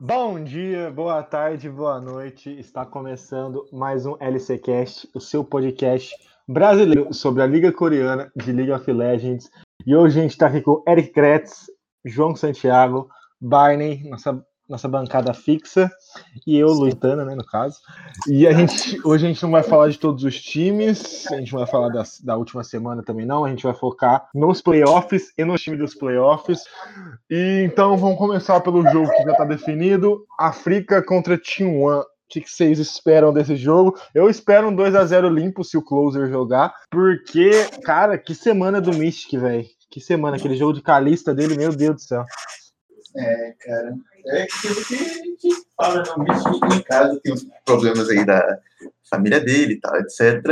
Bom dia, boa tarde, boa noite. Está começando mais um LCcast, o seu podcast brasileiro sobre a Liga Coreana de League of Legends. E hoje a gente está aqui com Eric Kretz, João Santiago, Barney, nossa nossa bancada fixa, e eu, Luitana, né, no caso. E a gente, hoje a gente não vai falar de todos os times, a gente não vai falar da, da última semana também não, a gente vai focar nos playoffs e nos times dos playoffs. E então vamos começar pelo jogo que já está definido, África contra Team One. O que vocês esperam desse jogo? Eu espero um 2 a 0 limpo se o Closer jogar, porque, cara, que semana do Mystic, velho. Que semana, aquele jogo de Calista dele, meu Deus do céu. É, cara. É aquilo que a gente fala, não, bicho em casa tem uns problemas aí da família dele e tal, etc.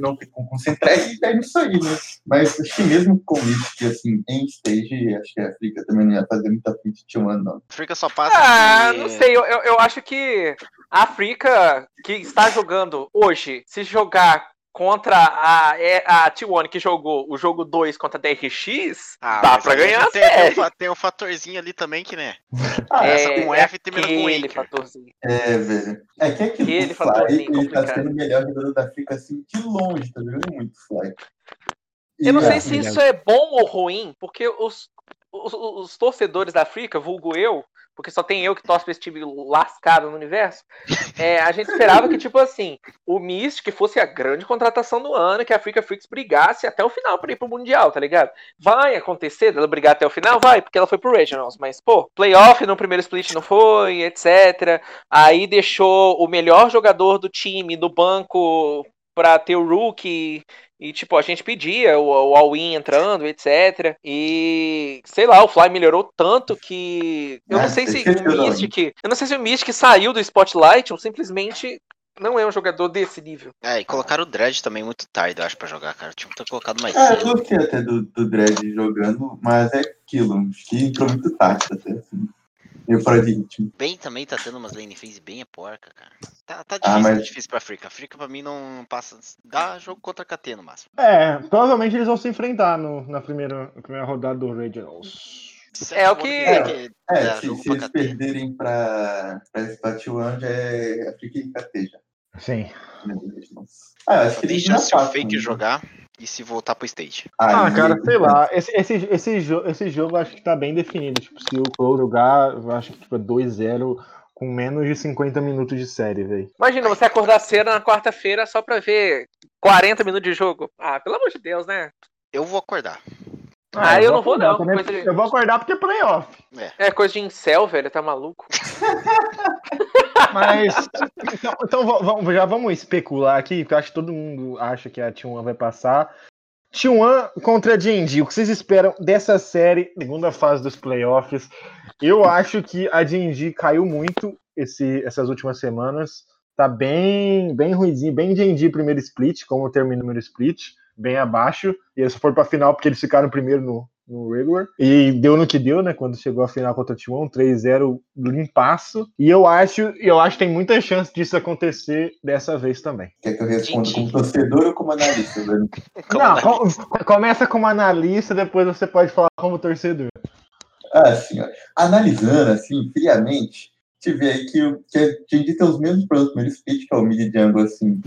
Não tem como concentrar e daí isso aí, né? Mas acho que mesmo com isso, que assim, em stage, acho que a África também não ia fazer muita frente de um ano, não. A África só passa. Ah, de... não sei, eu, eu, eu acho que a África que está jogando hoje, se jogar contra a, é, a T1 que jogou o jogo 2 contra a DRX, Ah, dá pra ganhar tem, tem, um, tem um fatorzinho ali também que, né? Ah, Essa É, com F termina com aquele Anchor. fatorzinho. É, velho. É que aquilo, Aquele o fatorzinho Fly, ele tá sendo o melhor jogador da África, assim, de longe, tá jogando muito Fly. Eu não E, sei se isso é bom ou ruim, porque os, os, os torcedores da África, vulgo eu, porque só tem eu que torço pra esse time lascado no universo, é, a gente esperava que, tipo assim, o Mystic fosse a grande contratação do ano, que a Africa Freaks brigasse até o final pra ir pro Mundial, tá ligado? Vai acontecer dela brigar até o final? Vai, porque ela foi pro Regionals, mas, pô, playoff no primeiro split não foi, etc. Aí deixou o melhor jogador do time no banco pra ter o rookie e, tipo, a gente pedia o, o all-in entrando, etc. E, sei lá, o Fly melhorou tanto que. Eu não Ah, sei se esqueci o. Mystic. Eu não sei se o Mystic saiu do Spotlight ou simplesmente não é um jogador desse nível. É, e colocaram o Dredd também muito tarde, eu acho, pra jogar, cara. Tinha que ter colocado mais eu cedo. gostei até do, do Dredd jogando, mas é aquilo, acho que entrou muito tarde até, assim. Meio fora de ritmo. Bem também tá tendo umas lane phase bem é porca, cara. Tá, tá Ah, difícil, mas- tá difícil pra África. África pra mim não passa. Dá jogo contra a KT no máximo. É, provavelmente eles vão se enfrentar no, na, primeira, na primeira rodada do Regionals. É o que- É, É, dá se, se eles KT. perderem pra, pra Spot One, já é África e KT já. Sim. Ah, acho que tem eles já chance se o fake né? jogar e se voltar pro stage. Ah, Aí- cara, sei lá. Esse, esse, esse, jo esse jogo acho que tá bem definido. Tipo, se o Clow jogar, eu acho que tipo, é 2-0 com menos de 50 minutos de série, velho. Imagina você acordar cedo na quarta-feira só pra ver 40 minutos de jogo. Ah, pelo amor de Deus, né? Eu vou acordar. Ah, eu não vou, acordar não. Coisa Eu vou acordar porque é playoff. É coisa de incel, velho, tá maluco? Mas. então, então va- vamos- já vamos especular aqui, porque eu acho que todo mundo acha que a T1 vai passar. T1 contra a D&D, o que vocês esperam dessa série, segunda fase dos playoffs? Eu acho que a D&D caiu muito esse, essas últimas semanas. Tá bem, bem ruimzinho, bem D&D primeiro split, como termina o primeiro split, bem abaixo. E eles foram pra final porque eles ficaram primeiro no, no regular. E deu no que deu, né? Quando chegou a final contra o T1, 3-0 limpaço. E eu acho, eu acho que tem muita chance disso acontecer dessa vez também. Quer que eu responda como torcedor ou como analista, velho? Não, com- começa como analista, depois você pode falar como torcedor. Ah, assim, ó, analisando assim, friamente, te vê aí que, o- que a gente tem os mesmos problemas no primeiro split, que é o mid jungle, assim,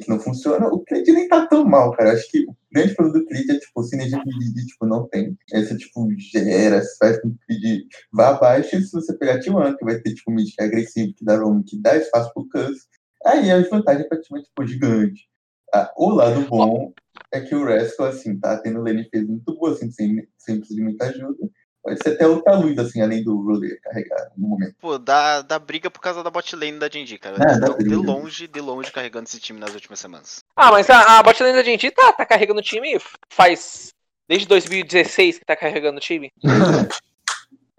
que não funciona. O Creed nem tá tão mal, cara. Acho que o grande problema do Creed é, tipo, sinergia com o mid, tipo, não tem. Essa, tipo, gera, faz com que o vá abaixo, e se você pegar T1, que vai ter, tipo, mid que é agressivo, que dá roam, que dá espaço pro Cus, aí a vantagem é praticamente, tipo, gigante. Ah, o lado bom é que o Rascal, assim, tá tendo lane phase muito boa, assim, sem, sem precisar de muita ajuda. Ser até outra luz, assim, além do roller carregar no momento. Pô, dá, dá briga por causa da bot lane da Genji, cara. É, Eles dá tão de longe, de longe carregando esse time nas últimas semanas. Ah, mas a, a botlane da gente tá, tá carregando o time faz. Desde 2016 que tá carregando o time.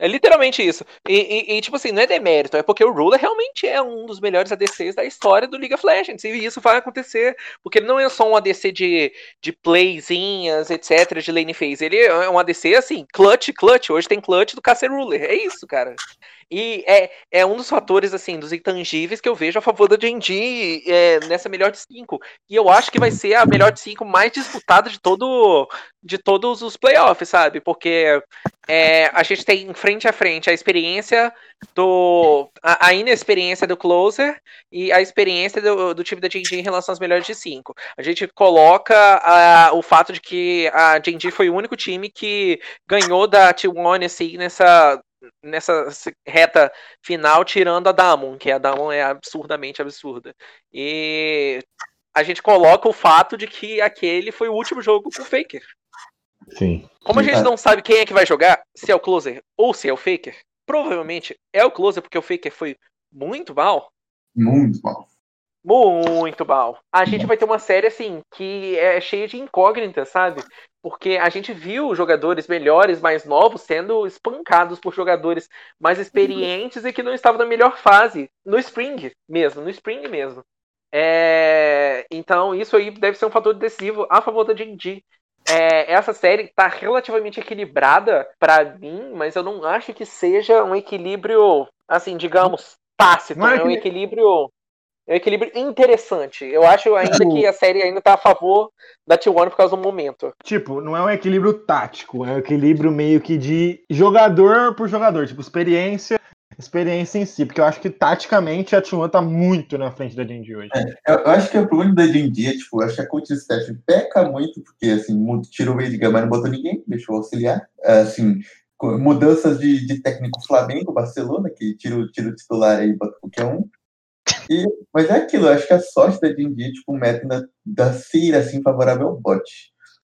É literalmente isso. E, e- e, tipo assim, não é demérito, é porque o Ruler realmente é um dos melhores ADCs da história do League of Legends. E isso vai acontecer, porque ele não é só um ADC de, de playzinhas, etc., de lane phase. Ele é um ADC, assim, clutch, clutch. Hoje tem clutch do KC Ruler. É isso, cara. E é, é um dos fatores, assim, dos intangíveis que eu vejo a favor da Genji é, nessa melhor de cinco. E eu acho que vai ser a melhor de cinco mais disputada de todo de todos os playoffs, sabe? Porque é, a gente tem frente a frente a experiência do. a, a inexperiência do closer e a experiência do, do time da Genji em relação às melhores de cinco. A gente coloca a, o fato de que a Genji foi o único time que ganhou da T1 assim, nessa, nessa reta final, tirando a Damon, que a Damon é absurdamente absurda. E a gente coloca o fato de que aquele foi o último jogo com o Faker. Sim. Como a gente não sabe quem é que vai jogar, se é o Closer ou se é o Faker, provavelmente é o Closer, porque o Faker foi muito mal. Muito mal. Muito mal. A gente vai ter uma série assim que é cheia de incógnitas, sabe? Porque a gente viu jogadores melhores, mais novos, sendo espancados por jogadores mais experientes e que não estavam na melhor fase. No Spring mesmo, no Spring mesmo. É... Então, isso aí deve ser um fator decisivo a favor da GG. É, essa série tá relativamente equilibrada para mim, mas eu não acho que seja um equilíbrio, assim, digamos, tácito. Não é É um equilíbrio. É um equilíbrio interessante. Eu acho ainda Tipo- que a série ainda tá a favor da T1 por causa do momento. Tipo, não é um equilíbrio tático, é um equilíbrio meio que de jogador por jogador, tipo, experiência, experiência em si, porque eu acho que taticamente a T1 tá muito na frente da Genji hoje. Eu, eu acho que o problema da Genji, tipo, eu acho que a coach Steph peca muito, porque, assim, tirou o Edgar, mas não botou ninguém, deixou auxiliar. Assim, co- mudanças de, de técnico Flamengo, Barcelona, que tira, o- tira o titular aí e bota qualquer um. E, mas é aquilo, eu acho que a sorte da Genji, tipo, o método da, ser, assim, favorável ao bot.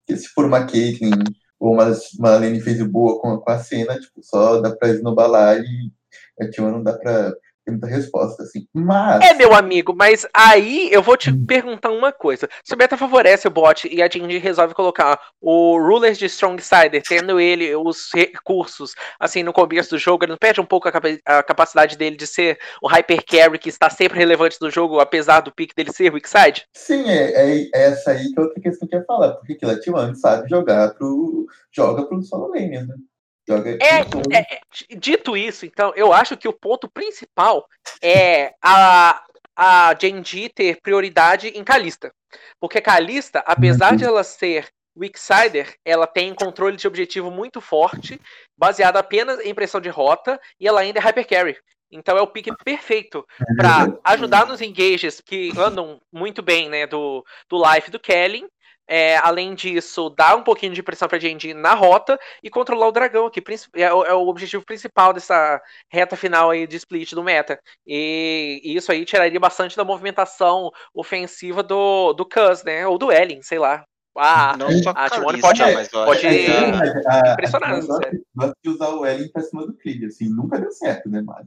Porque se for uma Caitlyn ou uma, uma lane fez boa com, com a cena, tipo, só dá pra esnobar lá e a T1 não dá pra ter muita resposta, assim. Mas... É, meu amigo, mas aí eu vou te Hum. perguntar uma coisa. Se o meta favorece o bot e a Genji resolve colocar o Rulers de Strong Sider, tendo ele os recursos, assim, no começo do jogo, ele não perde um pouco a, capa- a capacidade dele de ser o Hyper Carry, que está sempre relevante no jogo, apesar do pique dele ser Weak Side? Sim, é, é, é essa aí que é outra questão que eu ia falar, porque T1 sabe jogar pro. joga pro solo lane, né? É, pro- é, é, dito isso, então, eu acho que o ponto principal é a, a Genji ter prioridade em Kalista. Porque Kalista, apesar de ela ser Weaksider, ela tem controle de objetivo muito forte, baseado apenas em pressão de rota, e ela ainda é Hyper Carry. Então é o pique perfeito para ajudar nos engages que andam muito bem, né, do, do Life do Kellen. É, além disso, dar um pouquinho de pressão pra Genji na rota e controlar o dragão, que é, o- é o objetivo principal dessa reta final aí de split do meta. E, isso aí tiraria bastante da movimentação ofensiva do, do Cuz, né? Ou do Ellen, sei lá. Ah, Não só a T1 Kalista, pode- mas eu pode- acho É, que a- mas a- a impressionante, T1 gosta, sério. gosta de usar o Ellen pra cima do Creed, assim, nunca deu certo, né? Mas,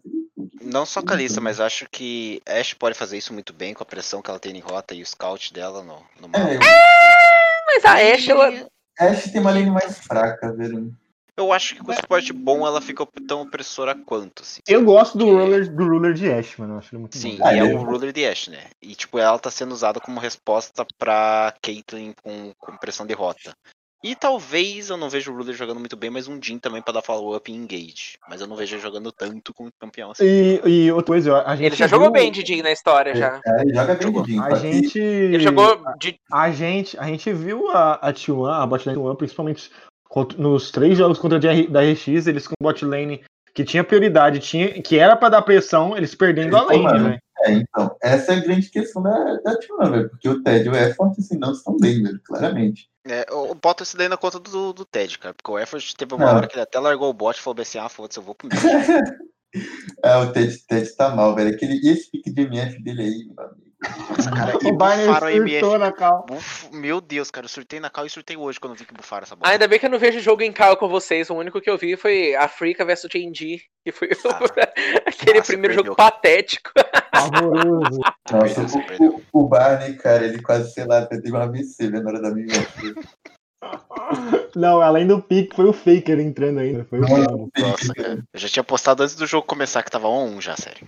Não só Kalista, mas acho que Ash pode fazer isso muito bem com a pressão que ela tem em rota e o scout dela no, no mapa. É, mas a Ashe, ela. Ash tem uma lane mais fraca, velho. Eu acho que com suporte bom ela fica tão opressora quanto, assim. Eu gosto do ruler, do ruler de Ash, mano. Eu acho ele muito Sim, bom. Ah, e é ele- o ruler de Ashe, né? E tipo, ela tá sendo usada como resposta pra Caitlyn com, com pressão de rota. E talvez eu não vejo o ruler jogando muito bem, mas um Jin também pra dar follow-up e engage. Mas eu não vejo ele jogando tanto com o campeão assim. E, e outra coisa, a gente Ele já viu- jogou bem de Jin na história já. É, ele joga bem Jogou. de Jin, A gente. Ele jogou de. A gente, a gente viu a, a T1, a botlane T1, principalmente nos três jogos contra a da RX, eles com botlane que tinha prioridade, tinha, que era pra dar pressão, eles perdendo a lane, Mano, velho. É, então, essa é a grande questão da, da T1, velho, porque o Ted e o Effort, assim, não estão bem, velho, claramente. É, eu boto isso daí na conta do, do Ted, cara. Porque o Effort teve uma Não. hora que ele até largou o bot e falou assim: ah, foda-se, eu vou pro. Ah, o Ted, Ted tá mal, velho. Aquele, e esse pique de MF dele aí, meu Esse cara, e O Barney bufaram a MF. na cal. Buf- Meu Deus, cara, eu surtei na cal e surtei hoje quando eu vi que bufaram essa bola. Ainda bem que eu não vejo jogo em cal com vocês. O único que eu vi foi Africa versus Genji, que foi aquele Nossa, primeiro jogo patético. Nossa, você o, o, o Barney, cara, ele quase, sei lá, teve um AVC vendo na hora da minha Não, além do pique, foi o Faker entrando ainda. Foi o. Nossa, cara. Eu já tinha postado antes do jogo começar que tava 1 já, sério.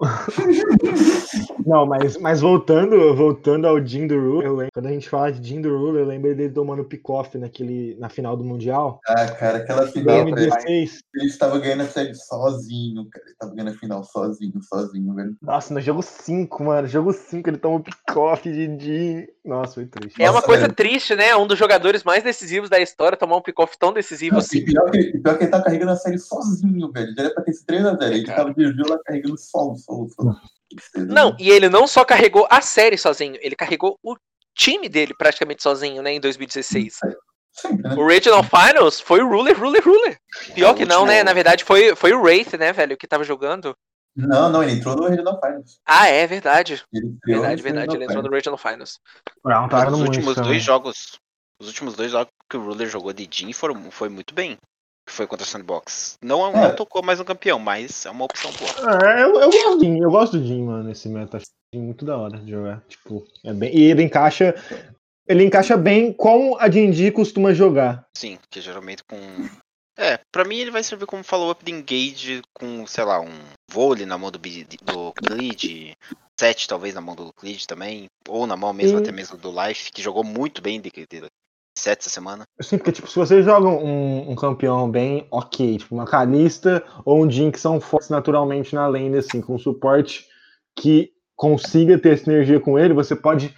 Não, mas, mas voltando, voltando ao Jim Duru, eu lembro, quando a gente fala de Jim Duru, eu lembro dele tomando pick-off naquele, na final do Mundial. Ah, cara, aquela final, velho. 2016. Ele estava ganhando a série sozinho, cara. Ele estava ganhando a final sozinho, sozinho, velho. Nossa, no jogo 5, mano. Jogo 5 ele tomou pick-off de Jim. Nossa, foi triste. É uma Nossa, coisa velho. triste, né? Um dos jogadores mais decisivos da história tomar um pick-off tão decisivo Não, assim. pior que, pior que ele tá carregando a série sozinho, velho. Já era pra ter esse 3x0. Ele Cara. tava de lá carregando solo, Não, e ele não só carregou a série sozinho, ele carregou o time dele praticamente sozinho, né, em 2016. Sempre, né? O Regional Finals foi o Ruler, Ruler, Ruler. Pior É, que não, né? Na verdade foi, foi o Wraith, né, velho, que tava jogando. Não, não, ele entrou no Regional Finals. Ah, é verdade. Verdade, verdade. Ele entrou no. Regional Finals. Brown tá os últimos também. dois jogos. Os últimos dois jogos que o Ruler jogou de Jin foram, foi muito bem. Que foi contra a Sandbox. Não, É. não tocou mais no campeão, mas é uma opção boa. É, eu, eu gosto do Jim, eu gosto do Jim, mano, nesse meta. Muito da hora de jogar. Tipo, é bem. E ele encaixa. Ele encaixa bem como a Jinji costuma jogar. Sim, que geralmente com. É, pra mim ele vai servir como follow-up de engage com, sei lá, um vôlei na mão do, do Clid, set talvez na mão do Clid também, ou na mão mesmo Sim. até mesmo do Life, que jogou muito bem de, de set essa semana. Eu sinto que, tipo, se você joga um, um campeão bem ok, tipo uma Kalista ou um Jin que são fortes naturalmente na lane, assim, com suporte que consiga ter sinergia com ele, você pode.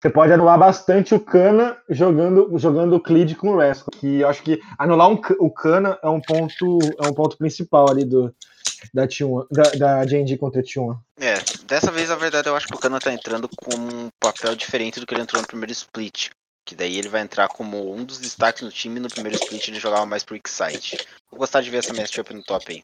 Você pode anular bastante o Kana jogando, jogando o Clid com o Resco. Que eu acho que anular um o Kana é um ponto, é um ponto principal ali do, da, T1, da, da contra a T1. É, dessa vez a verdade eu acho que o Kana tá entrando com um papel diferente do que ele entrou no primeiro split. Que daí ele vai entrar como um dos destaques no time, no primeiro split ele jogava mais pro Excite. Vou gostar de ver essa matchup no top aí.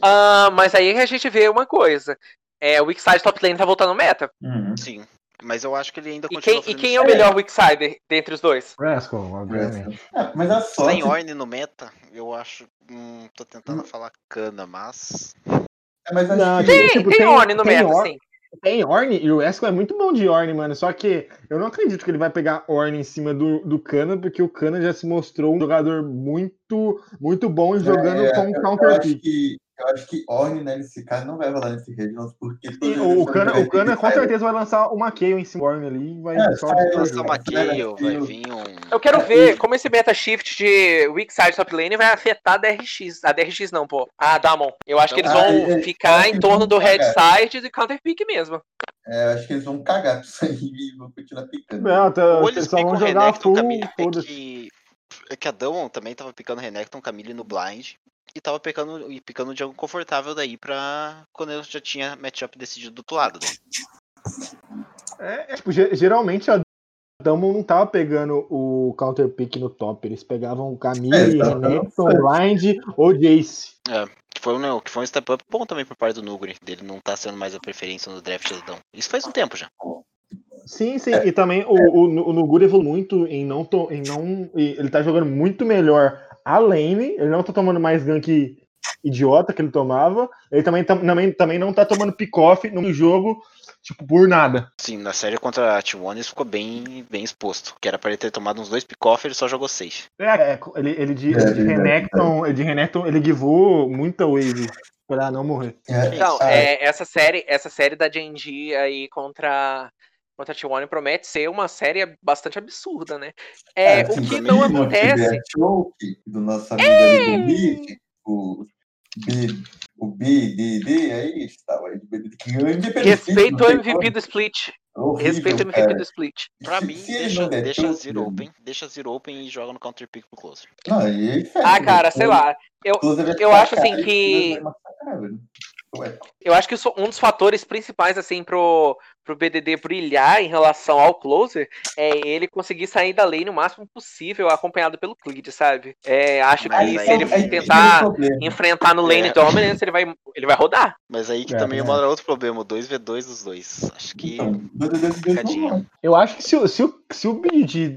Ah, mas aí a gente vê uma coisa. É, o Weakside top lane tá voltando meta. Uhum. Sim, mas eu acho que ele ainda E continua quem, e quem é o melhor Weaksider dentre os dois? Resco, obviamente. É, mas a sorte. Sem Orne no meta, eu acho. Hum, tô tentando falar cana, mas. É, mas acho Não, que. tem- Tem, tipo, tem tem- Orne no tem meta, Or- sim. Tem Orne e o Resco é muito bom de Orne, mano. Só que eu não acredito que ele vai pegar Orne em cima do, do Kana, porque o Kana já se mostrou um jogador muito, muito bom jogando É, com counter pick. Eu acho que Orne né, nesse caso não vai rolar nesse Regionals, porque. E O, Kana, o Kana com certeza vai lançar uma Kayle em cima do Orne ali e vai É, só o Lançar uma Kayle, vai eu- vir um. Eu quero É, ver e- como esse meta shift de Weakside top lane vai afetar a DRX. A DRX não, pô. A Damon. Eu acho que eles Ah, vão é, é, ficar em torno do red side e counter pick mesmo. É, eu acho que eles vão cagar pra isso aí e vão continuar picando. Não, tá, Ou eles só vão jogar full, Camille. É foda-se. que, é que a Damon também tava picando Renekton, Camille no blind. E tava picando, e picando de algo confortável daí pra quando eu já tinha matchup decidido do outro lado. Né? É, é, tipo, ge- geralmente a Damon não tava pegando o counter pick no top. Eles pegavam o É, Camille, tava pegando Renekton. Blind ou Jace. Que foi, um, que foi um step up bom também por parte do Nuguri, dele não tá sendo mais a preferência no draft da Damon. Isso faz um tempo já. Sim, sim. E também o, o, o Nuguri evoluiu muito em não. To, em não e ele tá jogando muito melhor a lane. Ele não tá tomando mais gank idiota que ele tomava. Ele também, tam- também, também não tá tomando pick-off no jogo, tipo, por nada. Sim, na série contra a T1 ele ficou bem, bem exposto. Que era pra ele ter tomado uns dois pick-off, ele só jogou safe. É, é, ele, ele de, É, ele de é, Renekton, ele de Renekton, ele givou muita wave pra não morrer. É, Então, é, essa série, essa série da Genji aí contra a T1 promete ser uma série bastante absurda, né? É, o assim, que não mim, acontece. tiver choke do nosso amigo ali do Bid, o B, o BDD, aí estava aí, independente Respeito ao MVP do split. horrível, Respeito ao MVP cara. do split. Pra Se- mim, se deixa, deixa choke, zero open, deixa zero open e joga no counter pick pro closer. Não, aí Ah, cara, né? sei lá. Eu, eu acho, assim, que- Ué, eu acho que um dos fatores principais, assim, pro, pro BDD brilhar em relação ao closer é ele conseguir sair da lane o máximo possível acompanhado pelo Clid, sabe? É, acho Mas que se ele tem tentar problema. enfrentar no lane É. dominance, ele vai, ele vai rodar. Mas aí que É, também é. mora outro problema, o 2v2 dos dois. Acho que. Então, Eu acho que se, o- se, o, se o BD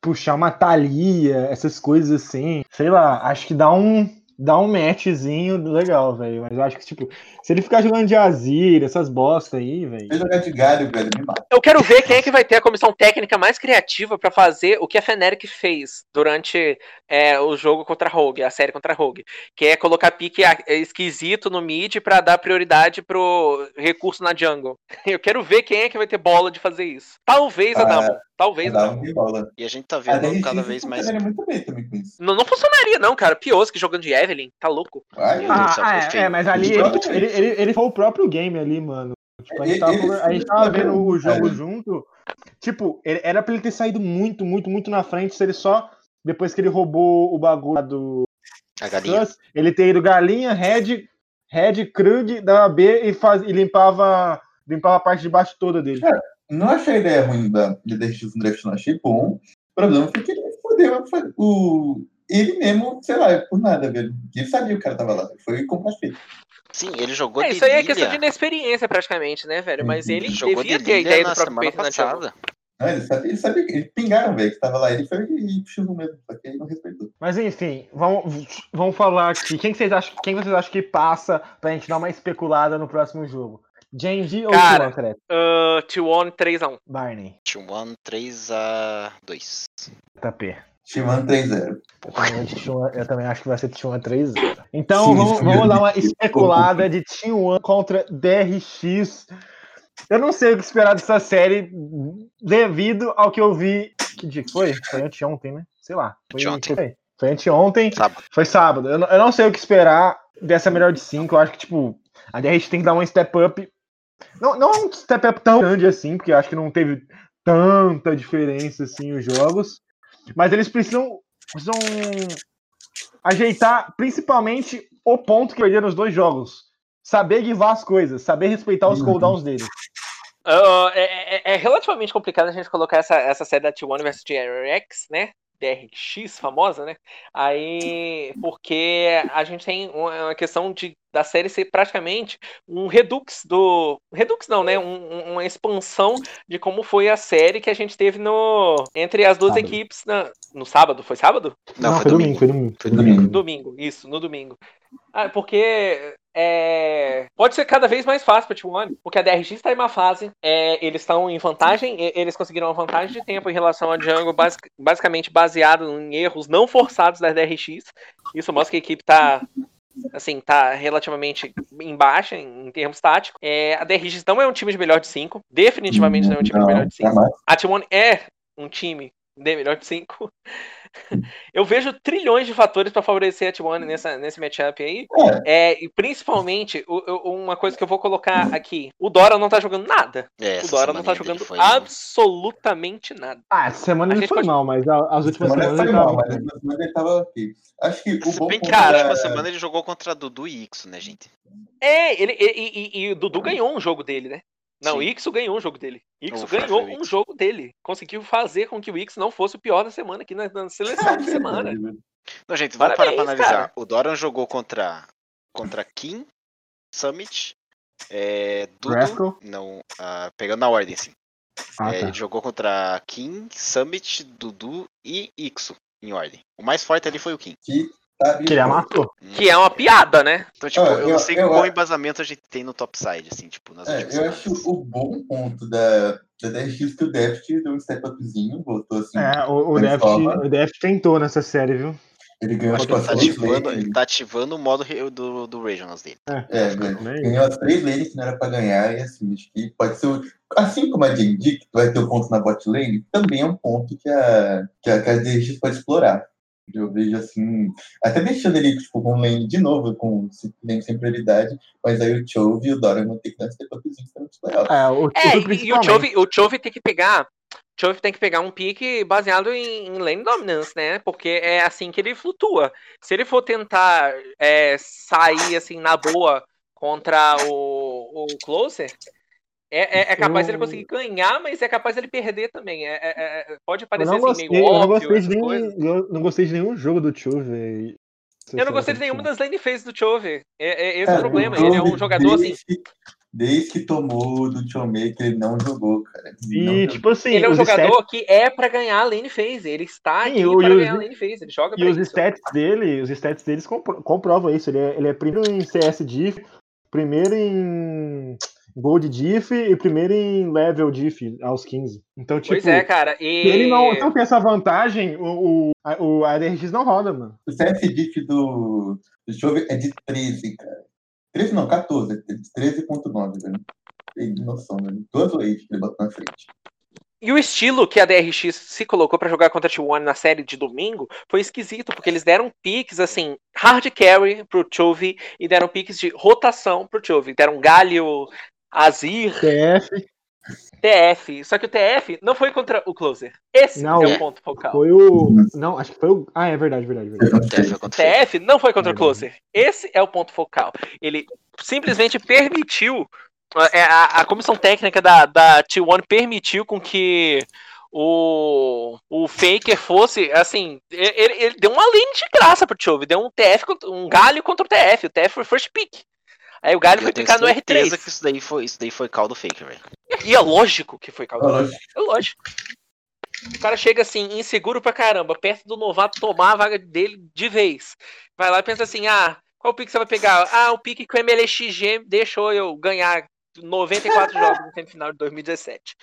puxar uma Thalia, essas coisas assim, sei lá, acho que dá um. Dá um matchzinho legal, velho. Mas eu acho que, tipo, se ele ficar jogando de Azir, essas bosta aí, velho. Se jogar de galho, velho, me mata. Eu quero ver quem é que vai ter a comissão técnica mais criativa pra fazer o que a Fnatic fez durante é, o jogo contra a Rogue, a série contra a Rogue, que é colocar pique a- esquisito no mid pra dar prioridade pro recurso na jungle. Eu quero ver quem é que vai ter bola de fazer isso. Talvez a Ah, a Dá Um de bola. E a gente tá vendo cada vez mais. funcionaria muito bem também com isso. Não, não funcionaria não, cara. Pioski jogando de Evelyn, tá louco? Ai, Deus Ah, foi é, feio. é, mas ali Ele ele, ele, ele, foi o próprio game ali, mano. Tipo, a gente tava, Ele- a gente tava ele- vendo o jogo É. junto. Tipo, ele- era pra ele ter saído muito, muito, muito na frente se ele só. Depois que ele roubou o bagulho lá do A galinha. Gus, ele ter ido galinha, Red, Red, Krug, dava B e, faz, e limpava, limpava a parte de baixo toda dele. Não achei a ideia ruim da de DRX no draft, não achei bom. O problema foi que ele fodeu o. Ele mesmo, sei lá, por nada, velho. Ele sabia que o cara tava lá. Foi completamente. Sim, ele jogou É, isso aí é questão de inexperiência praticamente, né, velho? Mas Uhum. ele Jogou devia de ter a ideia na do próprio semana peito na passada. Não, ele sabia, ele sabia que eles pingaram, velho, que tava lá. Ele foi e puxou mesmo, só que ele não respeitou. Mas enfim, vamos, vamos falar aqui. Quem, que vocês acham, quem vocês acham que passa pra gente dar uma especulada no próximo jogo? Genji ou Cara. Tuan, Crete? Uh, T1 3x1. Barney, T1 3 a 2. TP. Shimano 3-0. Eu também, acho que T1 eu também acho que vai ser T1 3 Então Sim, vamos, vamos dar uma especulada de T1 contra DRX. Eu não sei o que esperar dessa série devido ao que eu vi. Que dia que foi? Foi anteontem, né? Sei lá. Foi, Anteontem. Foi, foi anteontem. Sábado. Foi sábado. Eu não, eu não sei o que esperar dessa melhor de 5. Eu acho que, tipo, a DRX tem que dar um step up. Não, não um step up tão grande assim, porque acho que não teve tanta diferença assim os jogos. Mas eles precisam, precisam ajeitar principalmente o ponto que perderam os dois jogos. Saber guivar as coisas, saber respeitar os Uhum. cooldowns deles. Uh, é, é- é relativamente complicado a gente colocar essa, essa série da T1 versus DRX, né? DRX, famosa, né? Aí, porque a gente tem uma uma questão de, da série ser praticamente um redux do. Redux não, né? Um- um- uma expansão de como foi a série que a gente teve no entre as duas Sábado. equipes na- no sábado. Foi sábado? Não, foi domingo. foi domingo. Foi Domingo. Domingo, isso, no domingo. Ah, porque é, pode ser cada vez mais fácil para T1, porque a DRX está em uma fase, é, eles estão em vantagem, e- eles conseguiram uma vantagem de tempo em relação a Django, basic- basicamente baseado em erros não forçados da DRX. Isso mostra que a equipe está assim, tá relativamente em baixa em, termos táticos. É, a DRX não é um time de melhor de 5, definitivamente não é um time de melhor de 5. jamais. A T1 é um time de melhor de 5. Eu vejo trilhões de fatores para favorecer a T1 nessa, nesse matchup aí. É, É, e principalmente, o- o- uma coisa que eu vou colocar aqui: o Dora não tá jogando nada. É, O Dora não tá jogando foi- absolutamente nada. Ah, essa semana A ele gente foi pode- mal, mas a- as últimas semana semanas foi ele mal, mas essa semana ele tava ok. Acho que o bom bem que na Cara, última semana ele jogou contra Dudu e Ixo, né, gente? É, ele, e, e- e- e o Dudu ganhou um jogo dele, né? Não, o Sim. Ixo ganhou um jogo dele. Ixo foi- ganhou um Ixo. jogo dele. Conseguiu fazer com que o Ixo não fosse o pior da semana aqui na, na seleção de semana. Não, gente, vamos parar pra Parabéns, analisar. cara. O Doran jogou contra, contra Kim, Summit, é, Dudu. Não, ah, pegando na ordem, assim. Ah, É, tá. Ele jogou contra Kim, Summit, Dudu e Ixo, em ordem. O mais forte ali foi o Kim. Que tá Que ele amassou. Que é uma piada, né? Então, tipo, Ah, eu, não eu- sei eu qual acho- embasamento a gente tem no topside, assim, tipo, nas É, eu semanas. acho o bom ponto da, da DRX que o Deft deu um step upzinho, voltou assim. É, o, o, Deft, o Deft tentou nessa série, viu? Ele ganhou Acho as que ele tá ativando, lanes. ele tá ativando o modo do, do Regionals dele. É, velho. Também. Ganhou as três lanes que não era pra ganhar, e assim, acho que pode ser. Assim como a D&D, que vai ter o ponto na bot lane, também é um ponto que a, que a, que a DRX pode explorar. Eu vejo assim, até deixando ele tipo, com lane de novo, com lane sem prioridade, mas aí o Chove e o Dora vão ter que dar esse upzinho para os playoffs. É, o, É, e, o. Chove, o Chove tem que pegar. O Chove tem que pegar um pique baseado em, em lane dominance, né? Porque é assim que ele flutua. Se ele for tentar é, sair assim na boa contra o, o closer, é, é- é capaz Eu- dele conseguir ganhar, mas é capaz dele perder também. É, é- é- pode Eu parecer assim, gostei, meio eu não óbvio. gostei de nenhum, eu não gostei de nenhum jogo do Chu, velho. Eu não gostei de nenhuma das lane phases do Chove. É, é esse o Cara, problema. o Ele é um Chove jogador assim. desde- Desde que tomou do Chomei, que ele não jogou, cara. Ele E, jogou. tipo assim, Ele é um os jogador stats, que é pra ganhar a lane phase. Ele está Sim, aqui o- pra e os- ganhar a lane phase. Ele joga e os isso. stats dele, os stats deles compro- comprovam isso. Ele é, ele é primeiro em CS diff, primeiro em Gold diff e primeiro em level diff aos 15. Então, tipo, Pois é, cara. E... se ele não, não tem essa vantagem, o, o, a, o ADRX não roda, mano. O CFDIF do, do Chove é de 13, cara. 13 não, 14. É de 13.9, velho. Tem noção, velho. Duas waves que ele bota na frente. E o estilo que a DRX se colocou pra jogar contra a T1 na série de domingo foi esquisito, porque eles deram picks assim, hard carry pro Chovy e deram picks de rotação pro Chovy. Deram Galio, Azir, TF TF. Só que o TF não foi contra o Closer. Esse Não, é é. o ponto focal. foi o. Não, acho que foi o. Ah, é verdade, verdade, verdade. O. TF não foi contra o Verdade. Closer. Esse é o ponto focal. Ele simplesmente permitiu. é, A, a comissão técnica da, da T1 permitiu com que o, o Faker fosse, assim, ele, ele deu uma lane de graça pro Chove, deu um TF, um galho contra o TF, o TF foi first pick. Aí o galho Eu foi picar no certeza R3. que isso daí foi, isso daí foi call do Faker, velho. E é lógico que foi caldo. Lógico. É lógico. O cara chega assim, inseguro pra caramba, perto do novato tomar a vaga dele de vez. Vai lá e pensa assim: ah, qual pique você vai pegar? Ah, o pique que o MLXG deixou eu ganhar 94 jogos no semifinal de 2017.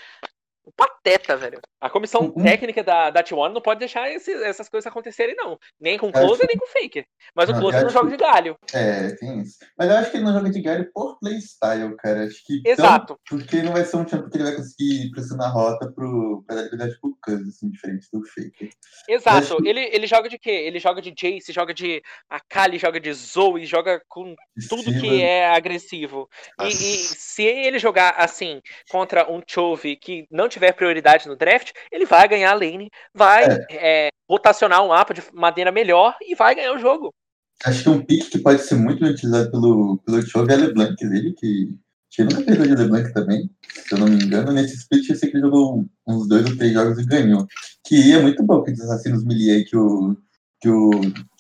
O pateta, velho. A comissão Uhum. técnica da, da T1 não pode deixar esse- essas coisas acontecerem, não. Nem com o Closer, nem com o Faker. Mas o Não, Closer eu não joga de galho. É, tem isso. Mas eu acho que ele não joga de galho por playstyle, cara. Acho que Exato. porque não vai ser um champion que ele vai conseguir pressionar a rota pro, pra dar liberdade pro Cus, assim, diferente do Faker. Exato. Que- Ele, ele joga de quê? Ele joga de Jace, joga de Akali, joga de Zoe, joga com tudo que é agressivo. E, e se ele jogar assim contra um Chove que não tiver prioridade no draft, ele vai ganhar a lane, vai é, rotacionar o mapa de maneira melhor e vai ganhar o jogo. Acho que um pick que pode ser muito utilizado pelo, pelo Chove é a LeBlanc dele, que ele nunca perdeu de LeBlanc também, se eu não me engano. Nesse split eu sei que ele jogou uns dois ou três jogos e ganhou. Que é muito bom que os assassinos melee aí que o, que o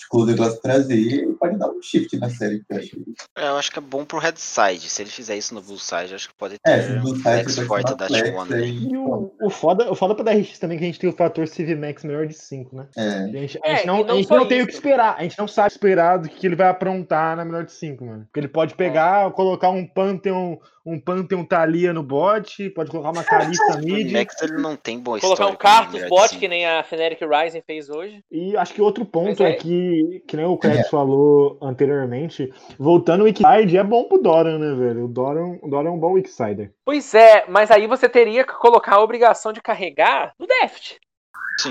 Closer gosta de trazer, ele pode dar um shift na série, que eu acho. É, eu acho que é bom pro Red Side. Se ele fizer isso no Blue Side, acho que pode ter É, um flex forte da T1 né? aí. E o, o, foda, o foda pra DRX também é que a gente tem o fator CV Max melhor de 5, né? É. A gente, a É, gente não, não a gente não tem o que esperar. A gente não sabe esperar do que ele vai aprontar na melhor de 5, mano. Porque ele pode pegar, colocar um Pantheon, um Pantheon Thalia no bot, pode colocar uma Kalista O mid. Max ele não tem boa Colocar um Cartus bot, que nem a Fnatic Rising fez hoje. E acho que outro ponto é, é- que, que nem o Krex falou anteriormente, voltando o Wikiside é bom pro Doran, né, velho? O Doran, o Doran é um bom Wikisider. Pois é, mas aí você teria que colocar a obrigação de carregar no Deft.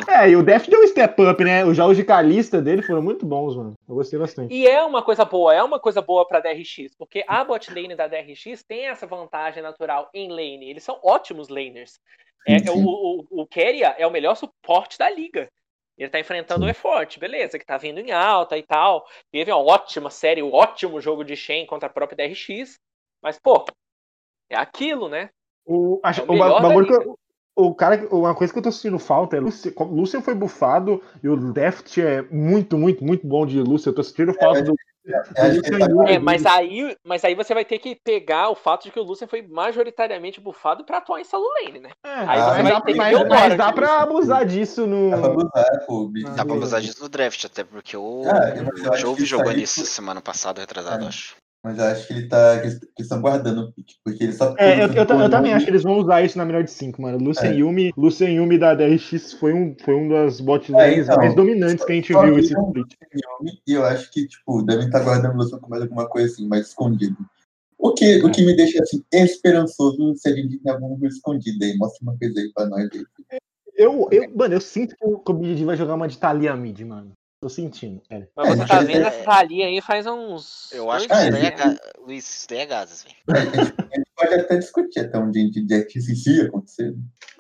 É, e o Def deu um step up, né? Os jogos de Kalista dele foram muito bons, mano. Eu gostei bastante. E é uma coisa boa, é uma coisa boa pra DRX, porque a bot lane da DRX tem essa vantagem natural em lane. Eles são ótimos laners. É, Sim, o, sim. o, o Keria é o melhor suporte da liga. Ele tá enfrentando o E-Forte, beleza, que tá vindo em alta e tal. Teve uma ótima série, um ótimo jogo de Shen contra a própria DRX. Mas, pô, é aquilo, né? O, acho, É o o, bagulho que eu- o cara, uma coisa que eu tô sentindo falta é Lucian, como Lucian foi bufado e o Deft é muito, muito, muito bom de Lucian. Eu tô sentindo falta do, Ele tá-. É, mas aí, mas aí você vai ter que pegar o fato de que o Lucian foi majoritariamente bufado pra atuar em solo lane, né? É, Aí mas você dá, vai ter que mas, mas dá pra abusar disso no. Dá pra abusar, pô. bicho. Dá pra Uhum. usar disso no draft, até porque o, eu- eu o Jove jogou nisso foi- semana passada, retrasado, É. acho. Mas eu acho que ele tá. que eles estão guardando o pique, porque ele só. É, eu, eu, eu também acho que eles vão usar isso na melhor de 5, mano. Lucian É. Yumi, Yumi da DRX foi um, foi um das bot É, então. mais dominantes que a gente viu esse split. E eu acho que, tipo, devem estar guardando o Lucian com mais alguma coisa assim, mais escondido. O que, o que me deixa assim, esperançoso se a gente tem alguma coisa escondida aí. Mostra uma coisa aí pra nós aí. Eu, eu, mano, eu sinto que o BDD vai jogar uma de Thalia mid, mano. Tô sentindo, sério. Mas É, você mas tá é- vendo essa Thalia aí faz uns. Eu acho que isso daí é, né? ga- Luiz, isso daí é gases, velho. A gente pode até discutir até onde a gente já que isso ia acontecer.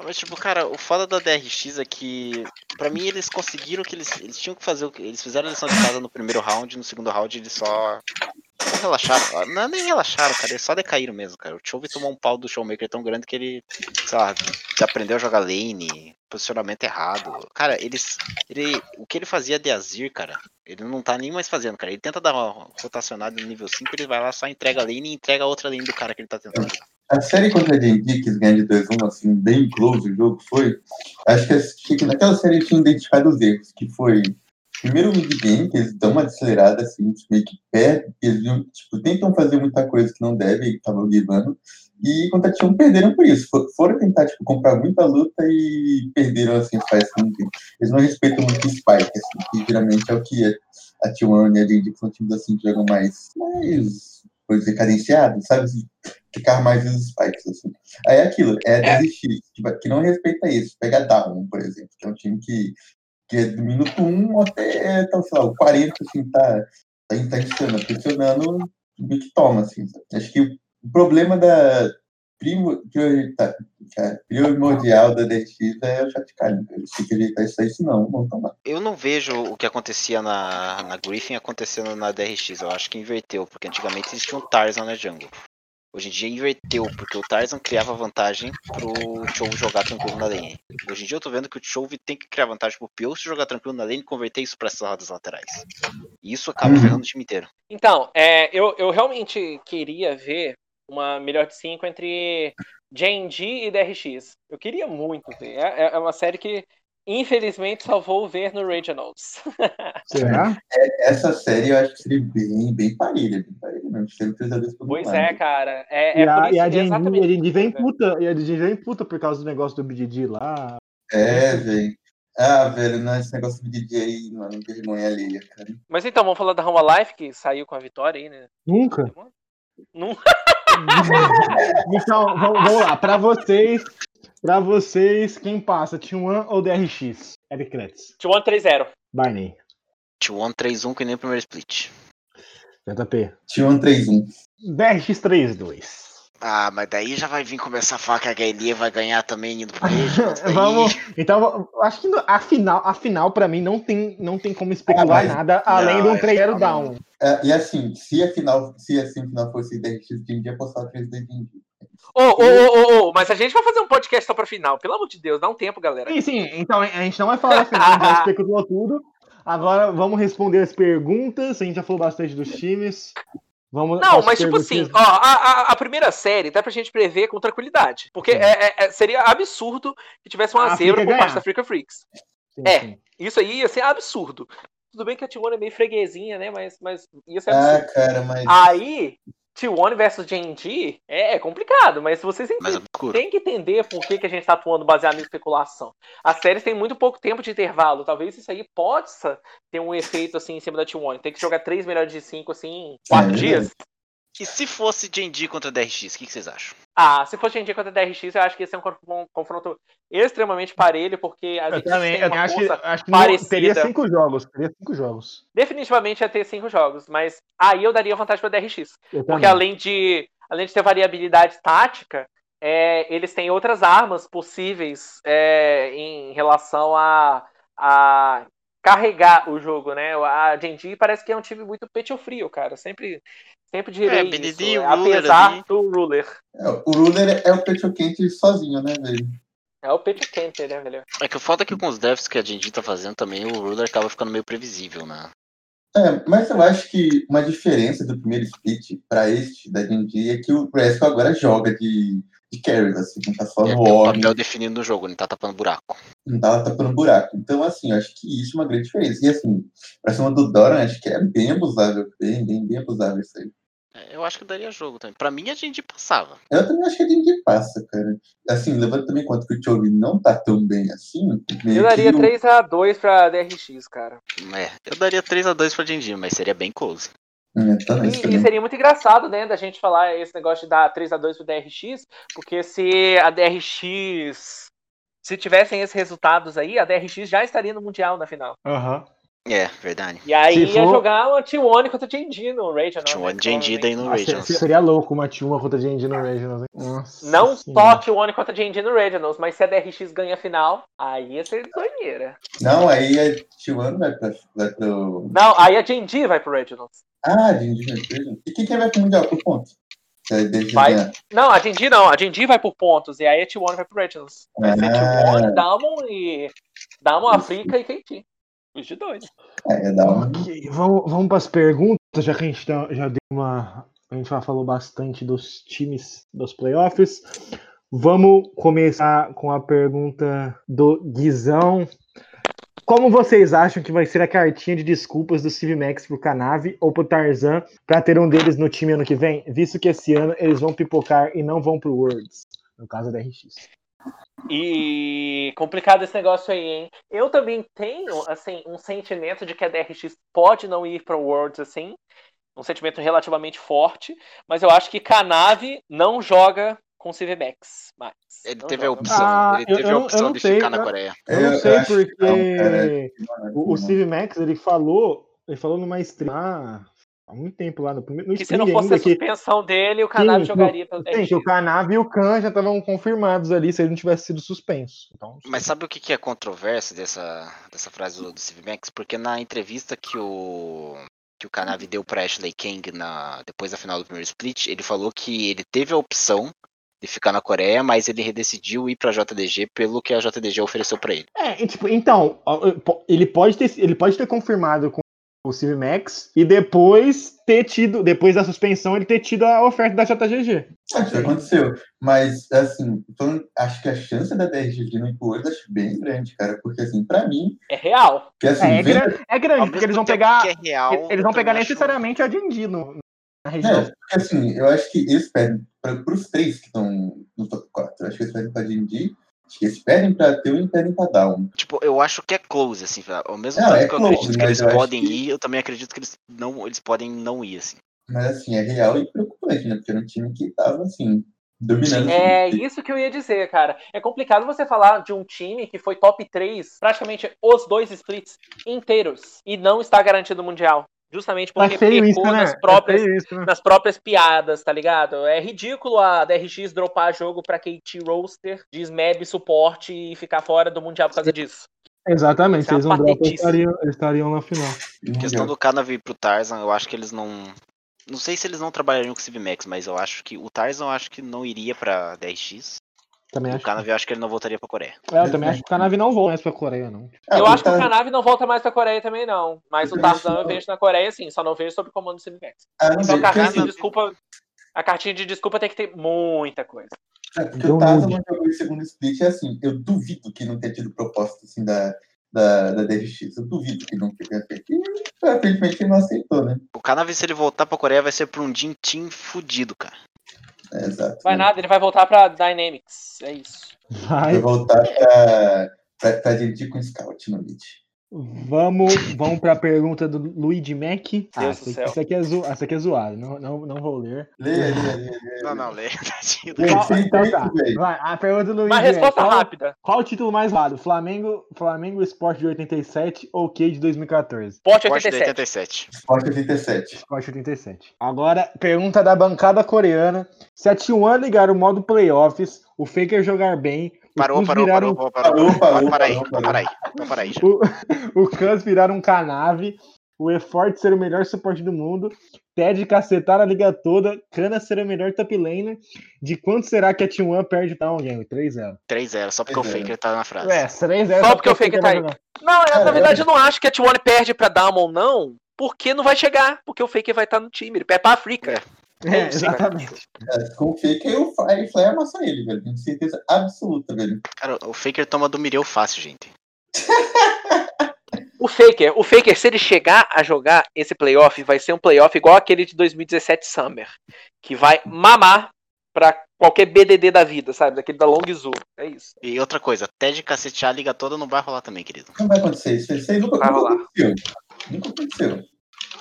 Mas, tipo, cara, o foda da DRX é que, pra mim, eles conseguiram que eles, eles tinham que fazer o que. Eles fizeram a lição de casa no primeiro round, no segundo round eles só Relaxaram. Não é nem relaxaram, cara. Eles só decaíram mesmo, cara. O Chove tomou um pau do Showmaker tão grande que ele, sei lá, aprendeu a jogar lane, posicionamento errado. Cara, eles. Ele, o que ele fazia de Azir, cara, ele não tá nem mais fazendo, cara. Ele tenta dar uma rotacionada no nível 5, ele vai lá, só entrega a lane e entrega outra lane do cara que ele tá tentando. A série contra a D&D, que eles ganham de 2-1, assim, bem close o jogo, foi... Acho que, que naquela série eles tinham identificado os erros, que foi... Primeiro mid-game, que eles dão uma acelerada, assim, tipo, meio que pé, eles tipo, tentam fazer muita coisa que não devem, e estavam guivando, e contra a T1 perderam por isso. Foram tentar, tipo, comprar muita luta e perderam, assim, os fights Eles não respeitam muito o Spike, assim, que geralmente é o que é a T1 e a que são times, assim, que jogam mais... mais coisa cadenciada, sabe? ficar mais nos spikes, assim. Aí é aquilo, é desistir, que, que não respeita isso. Pega Down, por exemplo, que é um time que, que é do minuto 1 até, então, sei lá, o 40, assim, tá, tá, tá insano, pressionando o que toma, assim. Sabe? Acho que o problema da primo, tá, primordial da DX é o Chatcalho. Se que ajeitar isso aí, senão não tomar. Eu não vejo o que acontecia na, na Griffin acontecendo na DRX. Eu acho que inverteu, porque antigamente existia um Tarzan na jungle. Hoje em dia inverteu, porque o Tarzan criava vantagem pro Chove jogar tranquilo na lane. Hoje em dia eu tô vendo que o Chove tem que criar vantagem pro Pioce jogar tranquilo na lane e converter isso para essas rodas laterais. E isso acaba uhum. ferrando o time inteiro. Então, é, eu, eu realmente queria ver uma melhor de 5 entre JNG e DRX. Eu queria muito ver. É, é uma série que Infelizmente só vou ver no Regionals. Será? É, essa série eu acho que seria bem, bem parelha, bem parelha mesmo. Pois é, cara. É, é e, a, e a gente vem puta, e a gente vem puta por causa do negócio do BDD lá. É, velho. Ah, velho, não, esse negócio do BDD aí, mano, vergonha alheia, cara. Mas então, vamos falar da Roma Life, que saiu com a vitória aí, né? Nunca. Nunca. então, vamos, vamos lá. Pra vocês, Pra vocês, quem passa, T1 ou DRX? Eric Kretz. T1 3-0. Barney. T1 3-1 que nem o primeiro split. JP. T1 3-1. DRX 3-2. Ah, mas daí já vai vir começar a falar que a Gaelia vai ganhar também indo pro Rage. Vamos. Então, acho que a final, a final para mim não tem, não tem como especular ah, nada além não, de um 3 down. É, e assim, se a final, se a final fosse DRX, tinha que apostar 3 2 Ô, ô, ô, ô, mas a gente vai fazer um podcast só pra final. Pelo amor de Deus, dá um tempo, galera. Sim, sim. Então a gente não vai falar da final, já especulou tudo. Agora vamos responder as perguntas. A gente já falou bastante dos times. Vamos, não, mas tipo assim, ó, a, a, a, primeira série dá pra gente prever com tranquilidade. Porque é, é, é, seria absurdo que tivesse uma zebra por parte da Africa Freaks. Sim, é, sim. isso aí ia ser absurdo. Tudo bem que a Timona é meio freguesinha, né? Mas, mas ia ser ah, absurdo. Ah, cara, mas... Aí, T1 versus JNG é, é complicado, mas vocês têm que entender por que, que a gente está atuando baseado em especulação. As séries têm muito pouco tempo de intervalo. Talvez isso aí possa ter um efeito assim em cima da T1. Tem que jogar três melhores de cinco assim em quatro é, dias. E se fosse JNG contra DRX, o que, que, vocês acham? Ah, se fosse JNG contra DRX, eu acho que esse é um confronto extremamente parelho, porque a gente também, tem uma acho que, acho que parecida. teria cinco jogos, teria cinco jogos. Definitivamente ia ter cinco jogos, mas aí eu daria vantagem para DRX. Eu porque também. além de, além de ter variabilidade tática, é, eles têm outras armas possíveis é, em relação a, a carregar o jogo, né? A Genji parece que é um time muito peito frio, cara. Sempre Sempre direi é, isso, é, apesar ali. do Ruler. É, o Ruler é o peito quente sozinho, né, velho? É o peito quente, né, velho? É que o foda é que com os devs que a Genji tá fazendo também, o Ruler acaba ficando meio previsível, né? É, mas eu acho que uma diferença do primeiro split pra este da Genji é que o Presco agora joga de de carries, assim, não tá só no é, o papel definido no jogo, não tá tapando buraco. Não tá tapando buraco. Então, assim, eu acho que isso é uma grande diferença. E, assim, pra cima do Doran, acho que é bem abusável, bem, bem, bem abusável isso aí. É, eu acho que daria jogo também. Pra mim, a gente passava. Eu também acho que a gente passa, cara. Assim, levando também conta que o Chovy não tá tão bem assim. Eu daria o... 3x2 pra DRX, cara. É, eu daria 3x2 pra Genji, mas seria bem close. É, e, e, seria muito engraçado, né, da gente falar esse negócio de dar 3x2 pro DRX, porque se a DRX. Se tivessem esses resultados aí, a DRX já estaria no Mundial na final. Aham. Uhum. É, verdade. E aí Se ia for- jogar uma T1 contra JD no Regional. T1 né, JD daí no Nossa, Regionals. seria louco uma T1 contra a G&G no Regionals. hein? Nossa Não senhora. só T1 contra JD no Regionals, mas se a DRX ganha a final, aí ia ser doideira. Não, aí a T1 vai, pra, vai pro. Não, aí a JD vai pro Regionals. Ah, de indígena. E quem que vai pro Mundial? Por ponto? Desde Vai. Não, a JD não, a JD vai por pontos, e aí a T1 vai pro Regionals. Vai ser Ah. T1, Damon e. Damon, Africa e KT. Os de dois. É, ia dar uma. Ok, vamos, vamos para as perguntas, já que a gente tá- já deu uma. A gente já falou bastante dos times dos playoffs. Vamos começar com a pergunta do Guizão. Como vocês acham que vai ser a cartinha de desculpas do Max pro Canave ou pro Tarzan para ter um deles no time ano que vem? Visto que esse ano eles vão pipocar e não vão pro Worlds, no caso da RX. E complicado esse negócio aí, hein? Eu também tenho, assim, um sentimento de que a DRX pode não ir para Worlds, assim. Um sentimento relativamente forte. Mas eu acho que Canave não joga com CVMAX mais. Ele Não teve a opção, Ah, ele eu- teve eu a eu opção não de sei, ficar na eu- Coreia. Eu não Eu sei que porque não, cara. o, o Steve Max ele falou, ele falou numa stream ah, há muito tempo lá no primeiro Que se não fosse a ainda que, suspensão dele, o Canave Sim, jogaria que DRX. o Canave e o Khan já estavam confirmados ali se ele não tivesse sido suspenso. Então, Mas sabe o que, que é controverso dessa, dessa frase do, do Steve Max? Porque na entrevista que o que o Kanavi deu pra Ashley Kang na, depois da final do primeiro split, ele falou que ele teve a opção de ficar na Coreia, mas ele decidiu ir pra JDG pelo que a JDG ofereceu pra ele. é, e, tipo, então, ele pode ter ele pode ter confirmado com o Steve Max e depois ter tido, depois da suspensão, ele ter tido a oferta da JGG. Acho que aconteceu. Mas, assim, falando- acho que a chance da DRG não ir pro acho bem grande, cara. Porque, assim, pra mim, É real. que assim, É, é, vendo- grande, é grande, porque eles vão pegar que é real, eles vão pegar também acho- necessariamente a Dindi no, na região. É, porque assim, eu acho que eles pedem para os três que estão no top 4. Eu acho que eles pedem pra D&D, acho que eles pedem pra Teu e pedem pra Down. Tipo, eu acho que é close, assim. Ao mesmo Não, tempo é que eu close, acredito que eles podem que- ir, eu também acredito que eles não, eles podem não ir, assim. Mas assim, é real e preocupante, né? Porque era um time que tava assim, dominando. É isso que eu ia dizer, cara. É complicado você falar de um time que foi top 3, praticamente os dois splits inteiros, e não está garantido o Mundial. Justamente porque É feio isso, pecou né? nas próprias É feio isso, né? nas próprias piadas, tá ligado? É ridículo a DRX dropar jogo pra KT Roaster, de SMAB suporte e ficar fora do Mundial por causa disso. Exatamente, se é eles não dropam, estariam, eles estariam na final. Mundial. questão do Kanavi pro Tarzan, eu acho que eles não. Não sei se eles não trabalhariam com o Civimax, mas eu acho que o Tarzan eu acho que não iria pra 10x. Também o acho. Kanavi eu acho que ele não voltaria pra Coreia. É, eu também acho que o Canavi não volta mais pra Coreia, não. Ah, eu acho que o Canave não volta mais pra Coreia também, não. Mas o Tarzan eu vejo na Coreia, sim. Só não vejo sob comando do. Ah, não Só sei, a cartinha porque, de assim, desculpa. A cartinha de desculpa tem que ter muita coisa. é, porque o Taza nude. não jogou em segundo split, é assim, eu duvido que não tenha tido proposta assim da, da, da DRX. Eu duvido que não tenha feito. E aparentemente ele não aceitou, né? O Kanavi, se ele voltar pra Coreia, vai ser pra um Jin Team fudido, cara. É, exato. Vai nada, ele vai voltar pra Dynamics. É isso. Vai, Vai voltar pra dirigir com Scout no mid. Vamos, vamos pra pergunta do Luigi Mac. Ah, essa, essa aqui é zo, essa aqui é zoada, não, não, não vou ler. Leia, leia, leia. leia. Não, não, lê. Lê, então tá, vai, a pergunta do Luigi Uma resposta qual, rápida. qual o título mais válido? Flamengo, Flamengo Sport de 87 ou K de 2014? Porte Corte de 87. 87. Sport 87. Sport 87. Agora, pergunta da bancada coreana. Se a T1 ligar o modo playoffs, o Faker jogar bem, Parou, parou, parou, parou, parou. Para aí, para aí. Para aí, o Kans virar um canave, o E-Forte ser o melhor suporte do mundo, Ted cacetar a liga toda, Cana ser o melhor top laner. De quanto será que a T1 perde pra um game? 3-0. 3-0, só porque o 3-0. Faker tá na frase. É, 3-0. Só porque o Faker tá aí. Não, eu, Cara, na verdade eu- eu não acho que a T1 perde pra Damon, não. Porque não vai chegar. Porque o Faker vai estar no time. Ele perde pra África. É, Sim, exatamente. É, com o fake, aí o Firefly amassa ele, velho. Tenho certeza absoluta, velho. Cara, o Faker toma do Mireu fácil, gente. O Faker, o Faker, se ele chegar a jogar esse playoff, vai ser um playoff igual aquele de 2017 Summer. Que vai mamar pra qualquer BDD da vida, sabe? Daquele da Long Zoo. É isso. E outra coisa, Ted cacetear a liga toda não vai rolar também, querido. Não vai acontecer isso. Isso aí nunca, Vai nunca rolar. aconteceu. Nunca aconteceu.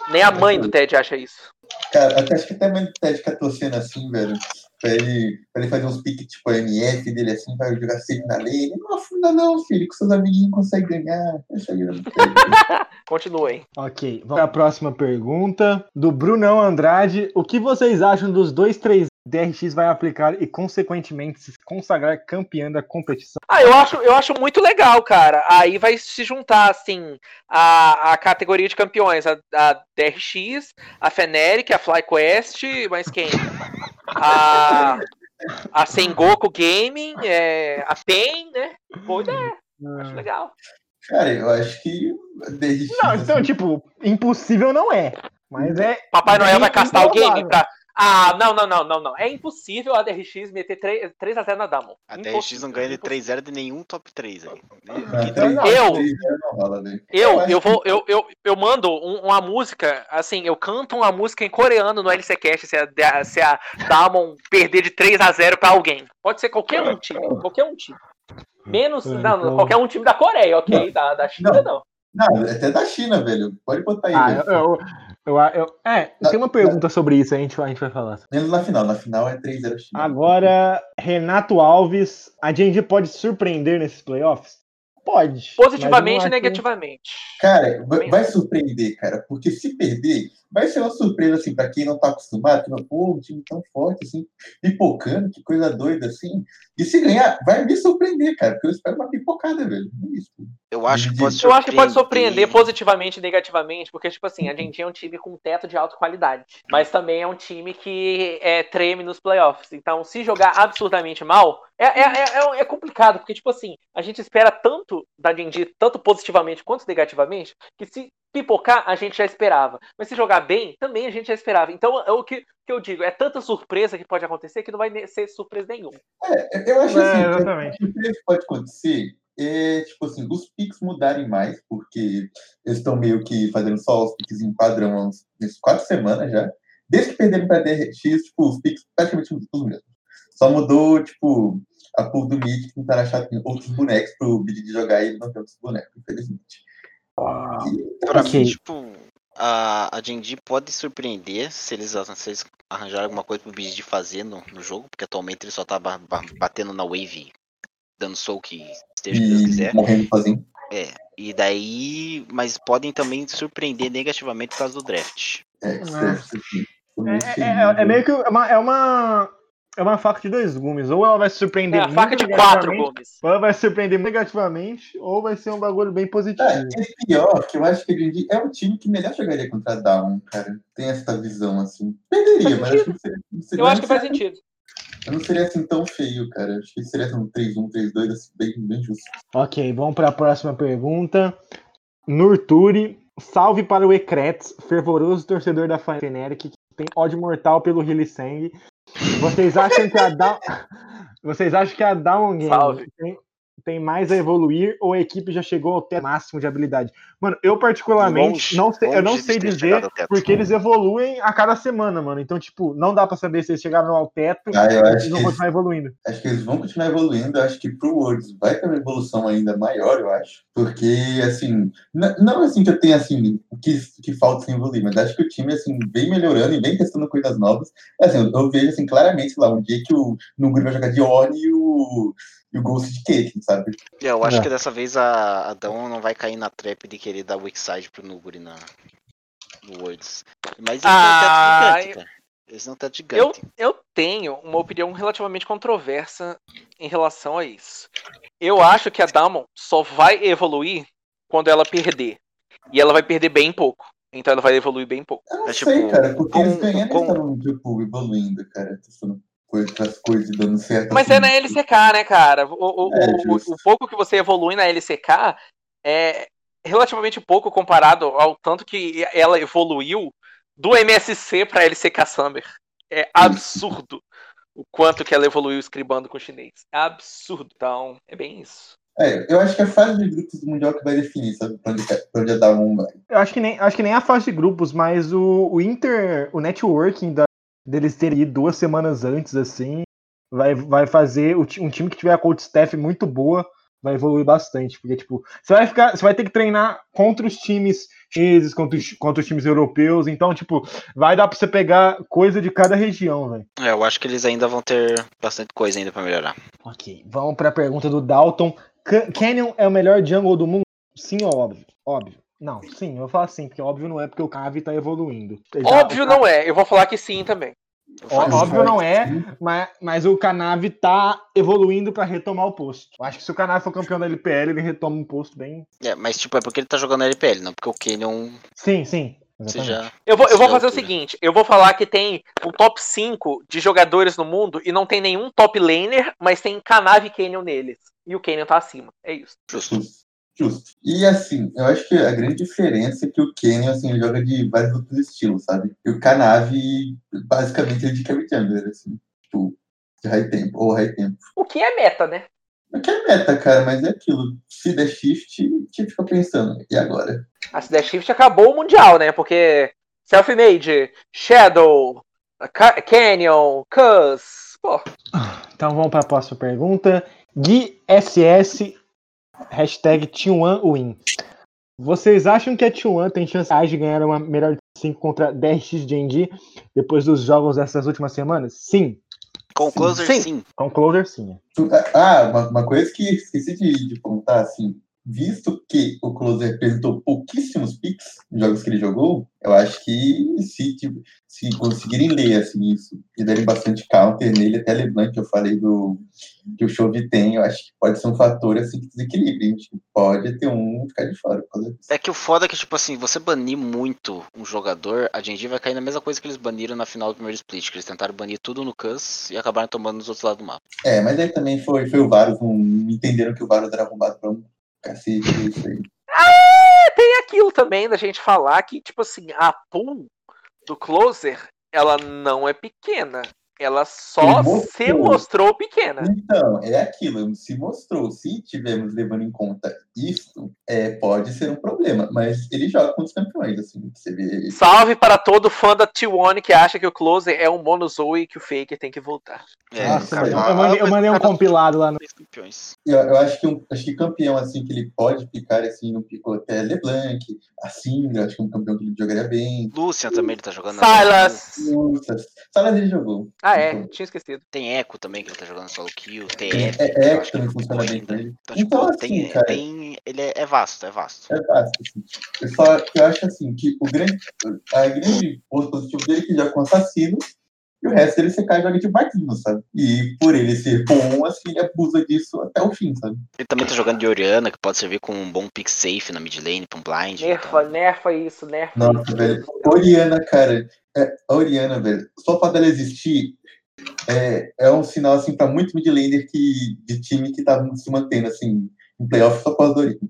Nem a mãe do Ted acha isso. Cara, até acho que até a mãe do Ted fica torcendo assim, velho. Pra ele, pra ele fazer uns piques tipo MF dele assim, vai jogar sempre na lane. Não afunda não, filho, que seus amiguinhos conseguem ganhar. Essa a vida do Ted. Continuem. Ok, vamos para a próxima pergunta. Do Brunão Andrade. O que vocês acham dos dois, três DRX vai aplicar e, consequentemente, se consagrar campeã da competição? Ah, eu acho, eu acho muito legal, cara. Aí vai se juntar, assim, a, a categoria de campeões. A, a DRX, a Feneric, a FlyQuest, mas quem? A, a Sengoku Gaming, é, a PEN, né? Boa ideia. Acho legal. Cara, eu acho que DRX. Não, então, assim, tipo, impossível não é. Mas é. Papai Noel vai castar o game pra. Ah, não, não, não, não, não. É impossível a DRX meter 3, 3x0 na Damon. A DRX não ganha de 3-0 de nenhum top 3 aí. eu-. Eu, eu vou, eu, eu, eu mando um- uma música, assim, eu canto uma música em coreano no LCCast se a, se a Damon perder de 3 a 0 pra alguém. Pode ser qualquer um time, qualquer um time. Menos, É, não, então- qualquer um time da Coreia, ok? Da, da China, não. Não, até da China, velho. Pode botar aí, Ah, velho. eu, eu, eu, eu- é, tem uma pergunta sobre isso, a gente, vai- a gente vai falar. Menos na final. Na final é 3-0 China. Agora, Renato Alves, a gente pode surpreender nesses playoffs? Pode. Positivamente e não negativamente. Cara, vai, vai surpreender, cara, porque se perder, vai ser uma surpresa, assim, pra quem não tá acostumado, que não, pô, um time tão forte, assim, pipocando, que coisa doida, assim. E se ganhar, vai me surpreender, cara, porque eu espero uma pipocada, velho. É isso. Eu acho que pode Eu acho que pode surpreender surpreender. positivamente e negativamente, porque, tipo assim, a Argentina é um time com teto de alta qualidade. Mas também é um time que é, treme nos playoffs. Então, se jogar absurdamente mal, é, é, é, é complicado, porque, tipo assim, a gente espera tanto da Argentina, tanto positivamente quanto negativamente, que se pipocar, a gente já esperava. Mas se jogar bem, também a gente já esperava. Então, é o que, que eu digo, é tanta surpresa que pode acontecer que não vai ser surpresa nenhuma. É, eu acho É, assim, exatamente. que o que pode acontecer é, tipo assim, os picks mudarem mais, porque eles estão meio que fazendo só os picks em padrão há uns quatro semanas já. Desde que perderam pra DRX, tipo, os picks praticamente os mesmos. Só mudou, tipo, a pool do Mid, que tentaram achar outros bonecos pro Bid de jogar e ele não tem outros bonecos, infelizmente. E, Pra Ok. mim, tipo, a, a Genji pode surpreender se eles, se eles arranjarem alguma coisa pro BG fazer no, no jogo, porque atualmente ele só tá ba- ba- batendo na wave, dando soul que esteja o que Deus e quiser. morrendo sozinho. E daí, mas podem também surpreender negativamente por causa do draft. É, Ah. É, feio, é- é né? meio que uma, é uma. É uma faca de dois gumes. Ou ela vai É surpreender a muito faca de quatro gomes. Ou ela vai surpreender negativamente, ou vai ser um bagulho bem positivo. É, e pior, que eu acho que a Green é um time que melhor jogaria contra a Down, cara. Tem essa visão, assim. Perderia, mas acho que não seria, não seria, Eu acho que faz seria- sentido. não seria assim tão feio, cara. Acho que seria assim, um 3-1, 3-2, assim, bem, bem justo. Ok, vamos para a próxima pergunta. Nurturi, salve para o Ecrets, fervoroso torcedor da Fnatic, que tem ódio mortal pelo Hillisang. Vocês acham que a Down... Vocês acham que a Down Game Salve. tem, tem mais a evoluir ou a equipe já chegou ao teto máximo de habilidade? Mano, eu particularmente Longe, não sei, eu não sei dizer teto. porque eles evoluem a cada semana, mano. Então, tipo, não dá pra saber se eles chegaram ao teto Ah, eu e acho vão continuar evoluindo. acho que eles vão continuar evoluindo. Acho que pro Worlds vai ter uma evolução ainda maior, eu acho. Porque, assim, não assim que eu tenha, assim, o que, que falta sem evoluir, mas acho que o time, assim, vem melhorando e vem testando coisas novas. Assim, eu, eu vejo, assim, claramente, sei lá, um dia que o Nuguri vai jogar de Oni e o, e o Ghost de Caitlyn, sabe? Eu acho É. que dessa vez a, a Dawn não vai cair na trap de querer dar weak side pro Nuguri na, no Worlds. Mas eles Ah, um teto gigante, cara. Eles teto Eu, gigante. eu tenho uma opinião relativamente controversa em relação a isso. Eu acho que a Damon só vai evoluir quando ela perder. E ela vai perder bem pouco. Então ela vai evoluir bem pouco. Eu não É, sei, tipo, cara, porque com- eles ganhando com- tipo, evoluindo, cara, coisas, outras coisas dando certo. Mas assim. é na LCK, né, cara? O, o- É, o- o pouco que você evolui na LCK é relativamente pouco comparado ao tanto que ela evoluiu do MSC pra LCK Summer. É absurdo o quanto que ela evoluiu escribando com o chinês. É absurdo. Então, é bem isso. É, eu acho que é a fase de grupos do Mundial que vai definir, sabe? Pra onde, pra onde a Damon vai. Eu acho que nem, acho que nem a fase de grupos, mas o, o Inter, o networking da- deles terem ido duas semanas antes, assim, vai, vai fazer um time que tiver a coach staff muito boa vai evoluir bastante. Porque, tipo, você vai ficar. Você vai ter que treinar contra os times chineses, contra os, contra os times europeus. Então, tipo, vai dar pra você pegar coisa de cada região, velho. É, eu acho que eles ainda vão ter bastante coisa ainda pra melhorar. Ok, vamos pra pergunta do Dalton. Ca- Canyon é o melhor jungle do mundo? Sim óbvio? Óbvio. Não, sim, eu vou falar sim, porque óbvio não é porque o Cave tá evoluindo. Ele tá- Óbvio não é. Eu vou falar que sim também. Eu Ó- falei, Óbvio não é, mas, mas o Canave tá evoluindo pra retomar o posto. Eu acho que se o Canave for campeão da LPL, ele retoma um posto bem. é, mas tipo, é porque ele tá jogando na LPL, não porque o Canyon Sim, sim. exatamente. seja. Eu vou, eu vou Sim, fazer o seguinte: eu vou falar que tem um top 5 de jogadores no mundo e não tem nenhum top laner, mas tem Canave e Canyon neles. E o Canyon tá acima. É isso. Justo. Justo. E assim, eu acho que a grande diferença é que o Kenyon, assim, ele joga de vários outros estilos, sabe? E o Canavi, basicamente, ele é de carry jungler, assim. Tipo, de high tempo, ou high tempo. O que é meta, né? É que é meta, cara, mas é aquilo. Se der shift, você fica pensando, e agora? A Dash Shift acabou o Mundial, né? Porque Self-Made, Shadow, Ca- Canyon, Cuz. Pô, Então vamos pra próxima pergunta. Gui SS, hashtag T1Win. Vocês acham que a T1 tem chance de ganhar uma melhor de 5 contra 10x GNG depois dos jogos dessas últimas semanas? Sim. Com o Closer, Sim. sim. Com closer, sim. Ah, uma, uma coisa que esqueci de, de contar, assim, visto que o Closer apresentou pouquíssimos picks em jogos que ele jogou, eu acho que se, tipo, se conseguirem ler assim, isso e derem bastante counter nele, até LeBlanc, que eu falei do que o Chove tem, eu acho que pode ser um fator assim, que desequilibre. A gente pode ter um ficar de fora. É que o foda é que, tipo assim, você banir muito um jogador, a Genji vai cair na mesma coisa que eles baniram na final do primeiro split, que eles tentaram banir tudo no Cus e acabaram tomando nos outros lados do mapa. É, mas aí também foi, foi o Varus, não entenderam que o Varus era arrombado pra um cacete, isso aí. tem aquilo também da gente falar que, tipo assim, a pool do Closer, ela não é pequena. Ela só mostrou. se mostrou pequena. Então, é aquilo, se mostrou, se tivermos levando em conta isso, é, pode ser um problema, mas ele joga com os campeões, assim, você vê. Salve para todo fã da T1 que acha que o Closer é um Monozoe e que o Faker tem que voltar. É, Nossa, cara, eu, eu mandei, eu mandei um compilado lá no. campeões. Eu, eu acho que um, acho que campeão, assim, que ele pode picar, assim, no pico até LeBlanc, a Syndra, acho que é um campeão que ele jogaria bem. Lucian também ele tá jogando. Silas! Nossa, Salas ele jogou. Ah, é, tinha esquecido. Tem Echo também, que ele tá jogando solo kill. Tem É, é, é que também ele funciona bem ainda. pra ele. Então, tipo, Então, assim, tem, cara- tem. Ele é, é vasto, é vasto. É fácil. Assim. Eu, só, eu acho assim que o grande, a grande ponto positivo dele é que ele joga com assassino e o resto dele você cai e joga de barquinho, sabe? E por ele ser bom, assim, ele abusa disso até o fim, sabe? Ele também tá jogando de Oriana, que pode servir como um bom pick safe na mid lane, pra um blind. Nerfa, então- nerfa isso, nerfa Nossa, velho. Oriana, cara, é, a Oriana, velho, só pra dela existir é, é um sinal, assim, pra muito mid laner que, de time que tá se mantendo, assim, em playoff só por causa da Oriana.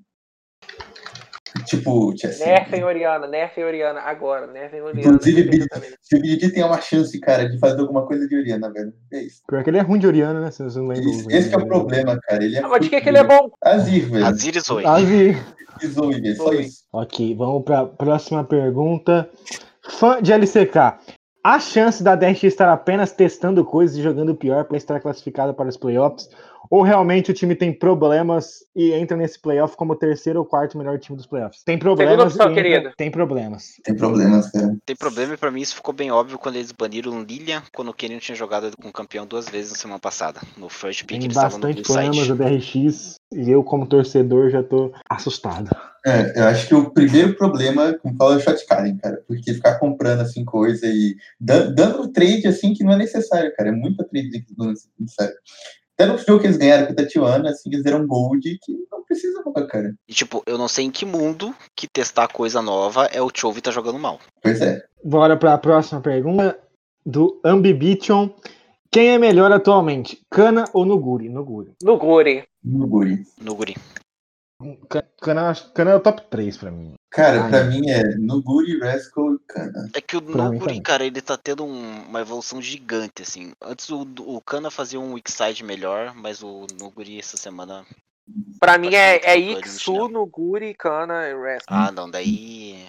Tipo, Chelsea. Nerfa em Oriana, nerfa em Oriana, agora, nerfa em Oriana. Inclusive, imediatamente. Se o BD tem uma chance, cara, de fazer alguma coisa de Oriana, velho. É isso. Pior que ele é ruim de Oriana, né? Se você não. Esse, esse que é o problema, cara. Ele é Ah, mas de que, que ele é bom? Azir, velho. Azir e Zoe. Quase. E Zoe, velho. Só isso. Ok, vamos para a próxima pergunta. Fã de LCK. A chance da DRX estar apenas testando coisas e jogando pior para estar classificada para os playoffs? Ou realmente o time tem problemas e entra nesse playoff como o terceiro ou quarto melhor time dos playoffs? Tem problemas. opção, entra- querido. Tem problemas. Tem problemas, cara. Tem problema e pra mim isso ficou bem óbvio quando eles baniram Lilian, quando o Kenyon tinha jogado com o campeão duas vezes na semana passada. No first pick Tem eles estavam no bastante problemas da DRX e eu, como torcedor, já tô assustado. É, eu acho que o primeiro problema, como fala, é o shot calling, cara. Porque ficar comprando, assim, coisa e dan- dando trade, assim, que não é necessário, cara. É muita trade que não é necessário. Até no jogo que eles ganharam com o Tatiana, assim, eles deram gold que não precisava, cara. E tipo, eu não sei em que mundo que testar coisa nova é o Chove tá jogando mal. Pois é. Bora para a próxima pergunta do Ambibition. Quem é melhor atualmente, Kana ou Nuguri? Nuguri. No Guri. No Guri. No Guri. Ca- Kana, Kana é o top 3 pra mim. Cara, Ai. pra mim é Nuguri, Rascal e Kana. É que o Pra mim também. cara, ele tá tendo um- uma evolução gigante, assim. Antes o, o Kana fazia um weak side melhor, mas o Nuguri essa semana. Pra mim é, é Iksu, não. no Guri, Kana e Rest. Ah, não, daí.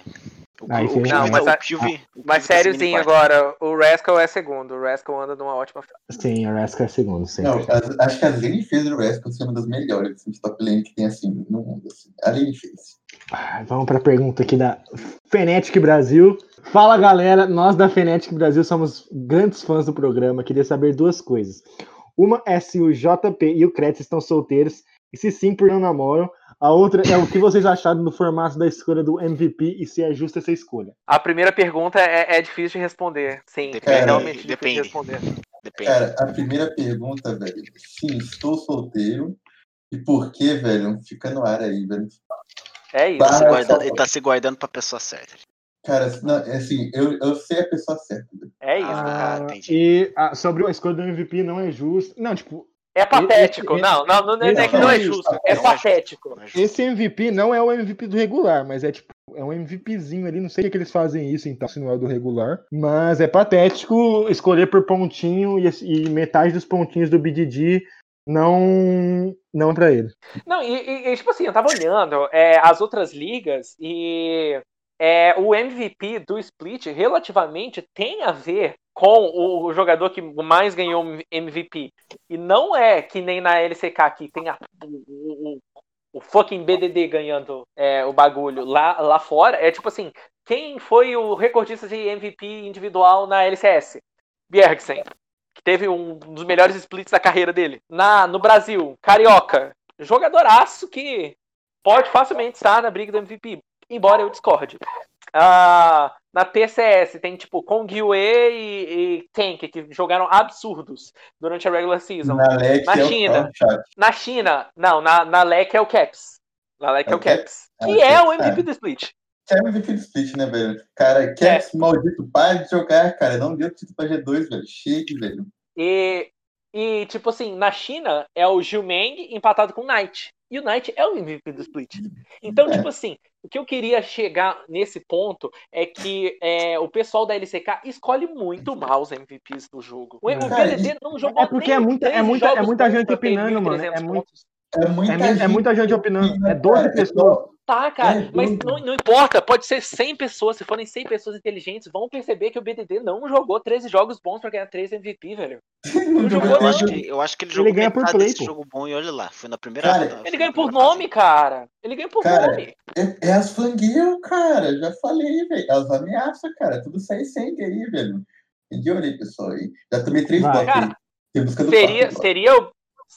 O, Aí o, Não, mas a- o Pilvi- o Mas sériozinho agora, o Rascal é segundo. O Rascal anda numa ótima fase. Sim, a Raska é segundo. Não, as- acho que a Lane fez o Rascal ser uma das melhores assim, de top lane que tem assim no mundo. Assim. A Lane fez. Ah, Vamos para a pergunta aqui da Fnatic Brasil. Fala galera, nós da Fnatic Brasil somos grandes fãs do programa. Queria saber duas coisas. Uma é se o JP e o Kretz estão solteiros e se sim, por não namoram. A outra é o que vocês acharam do formato da escolha do MVP e se é justa essa escolha. A primeira pergunta é, é difícil de responder. Sim, Depende, é realmente depende. difícil de responder. Depende. Cara, a primeira pergunta, velho. Sim, estou solteiro. E por que, velho? Fica no ar aí, velho. É isso. Tá se Para- guardando- ele tá se guardando pra pessoa certa. Cara, não, é assim, eu, eu sei a pessoa certa, velho. É isso. Ah, Ah, entendi. e ah, sobre a escolha do MVP não é justo. Não, tipo, É patético. esse- Não, não, não, não é não é justo. É é patético. Esse MVP não é o MVP do regular, mas é tipo, é um MVPzinho ali. Não sei o que eles fazem isso, então, se não é do regular. Mas é patético escolher por pontinho e, e metade dos pontinhos do BDD não, não é pra ele. Não, e, e- e, tipo assim, eu tava olhando é, as outras ligas e é, o MVP do split relativamente tem a ver com o jogador que mais ganhou MVP. E não é que nem na LCK que tem a- o, o- o fucking BDD ganhando é, o bagulho lá, lá fora. É tipo assim, quem foi o recordista de MVP individual na LCS? Bjergsen, que teve um dos melhores splits da carreira dele. Na, no Brasil, Carioca, jogadoraço que pode facilmente estar na briga do MVP, embora eu discorde. Ah, na PCS tem tipo Kong Yue e, e Tank, que jogaram absurdos durante a regular season. Na LEC Na é o- China. é chat. Na China, não, na, na LEC é o Caps. Na LEC é o É o Caps? Caps. Ah, Que é Caps, o MVP é. do split. Que é o MVP do split, né, velho? Cara, Caps, maldito, para de jogar, cara. Não deu título pra G2, velho. Chega, velho. E, e, tipo assim, na China é o Zhumeng empatado com o Knight. E o Knight é o MVP do split. Então, É. tipo assim, o que eu queria chegar nesse ponto é que é, o pessoal da LCK escolhe muito mal os MVPs do jogo. O, o Cara, BDD não jogou é porque nem é muita- é 13 muita- é muita gente opinando, mano. 1.300 É muito-. É muita, É, mu- é muita gente opinando. opina, É 12 cara. pessoas. Tá, cara, É, mas não, não importa, pode ser 100 pessoas, se forem 100 pessoas inteligentes, vão perceber que o BDD não jogou 13 jogos bons pra ganhar 3 MVP, velho. Não jogou Eu acho, nem- que, eu acho que ele Ele jogou ganha por play, desse pô. jogo bom e olha lá. Foi na primeira Cara, foi Ele ganha por nome, cara. Ele ganha por Cara, nome. É, é as fangirl, cara. Já falei, velho. Elas ameaçam, cara. Tudo sai sangue aí, velho. De olho aí, pessoal. Aí. Já tomei três Vai. blocos aí. Cara, Tem busca do Seria, seria, o,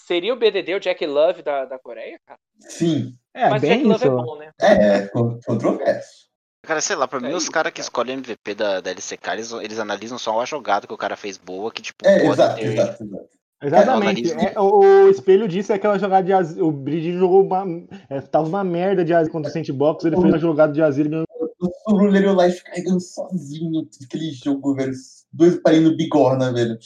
seria o BDD o Jack Love da, da Coreia, cara? Sim. É, Mas o bem Jack Love isso. é bom, né? É, é con- controverso. Cara, sei lá, pra mim É os isso, caras que escolhem MVP da, da LCK, eles, eles analisam só a jogada que o cara fez boa, que tipo, É, pode exato, ter. exato, exato. Exatamente. É, É, o, o espelho disso é aquela jogada de Azir. O Bridge jogou uma. É, tava uma merda de Azir contra o Sandbox. Ele fez uma jogada de Azir e ganhou. O Ruler Life carregando sozinho aquele jogo, velho. Dois parinhos no bigorna, velho.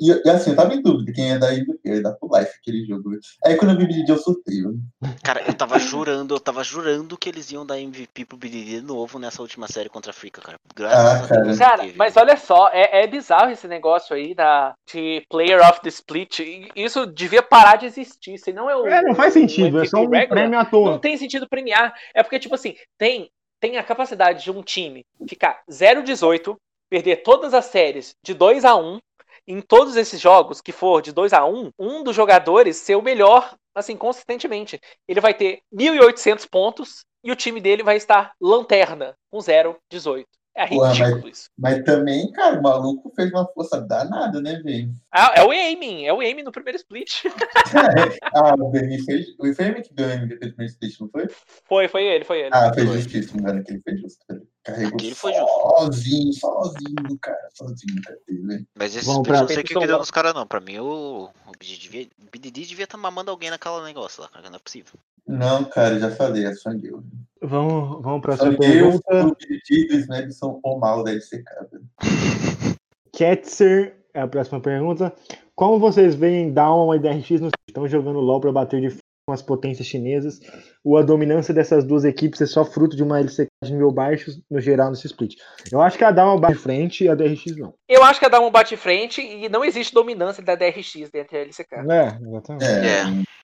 E, e assim, eu tava em dúvida quem ia dar MVP, eu ia dar pro Life aquele jogo. velho. Aí quando eu vi o BDD, eu surtei, velho. Cara, eu tava jurando, eu tava jurando que eles iam dar MVP pro BDD de novo nessa última série contra a Africa, cara. Graças Ah, a cara. Deus. Cara, teve. mas olha só, é, é bizarro esse negócio aí da, de Player of the Split. E Isso devia parar de existir, senão é o. É, não faz sentido. o É só um regular. prêmio à Não toa. tem sentido premiar. É porque, tipo assim, tem, tem a capacidade de um time ficar 0-18, perder todas as séries de 2 a 1 em todos esses jogos que for de 2 a 1 um dos jogadores ser o melhor, assim, consistentemente. Ele vai ter 1.800 pontos e o time dele vai estar lanterna, com 0-18. É ridículo isso. Mas também, cara, o maluco fez uma força danada, né, velho? Ah, é o aiming, é o aiming no primeiro split. ah, o BM fez. O foi ele que deu o MVP do primeiro split, não foi? Foi, foi ele, foi ele. Ah, fez Foi. justíssimo, mano, que ele fez justo. Carregou Aquele foi justo. sozinho, sozinho, cara, sozinho, cara, velho. Mas esse pra- não sei o que, que deu nos caras, não. Pra mim, o, o BDD devia, o BDD devia estar mamando alguém naquela negócio lá, cara. Não é possível. Não, cara, já falei, é Fangirl. Vamos, vamos para a sua Fangirl, pergunta. o BDD do Snap são o mal da LCK, velho. Ketzer é a próxima pergunta. Como vocês veem Down e DRX no estão jogando LoL para bater de frente com as potências chinesas? Ou a dominância dessas duas equipes é só fruto de uma LCK de nível baixo no geral nesse split? Eu acho que a Down bate de frente e a DRX não. Eu acho que a Down bate frente e não existe dominância da DRX dentro da LCK. É, exatamente. É,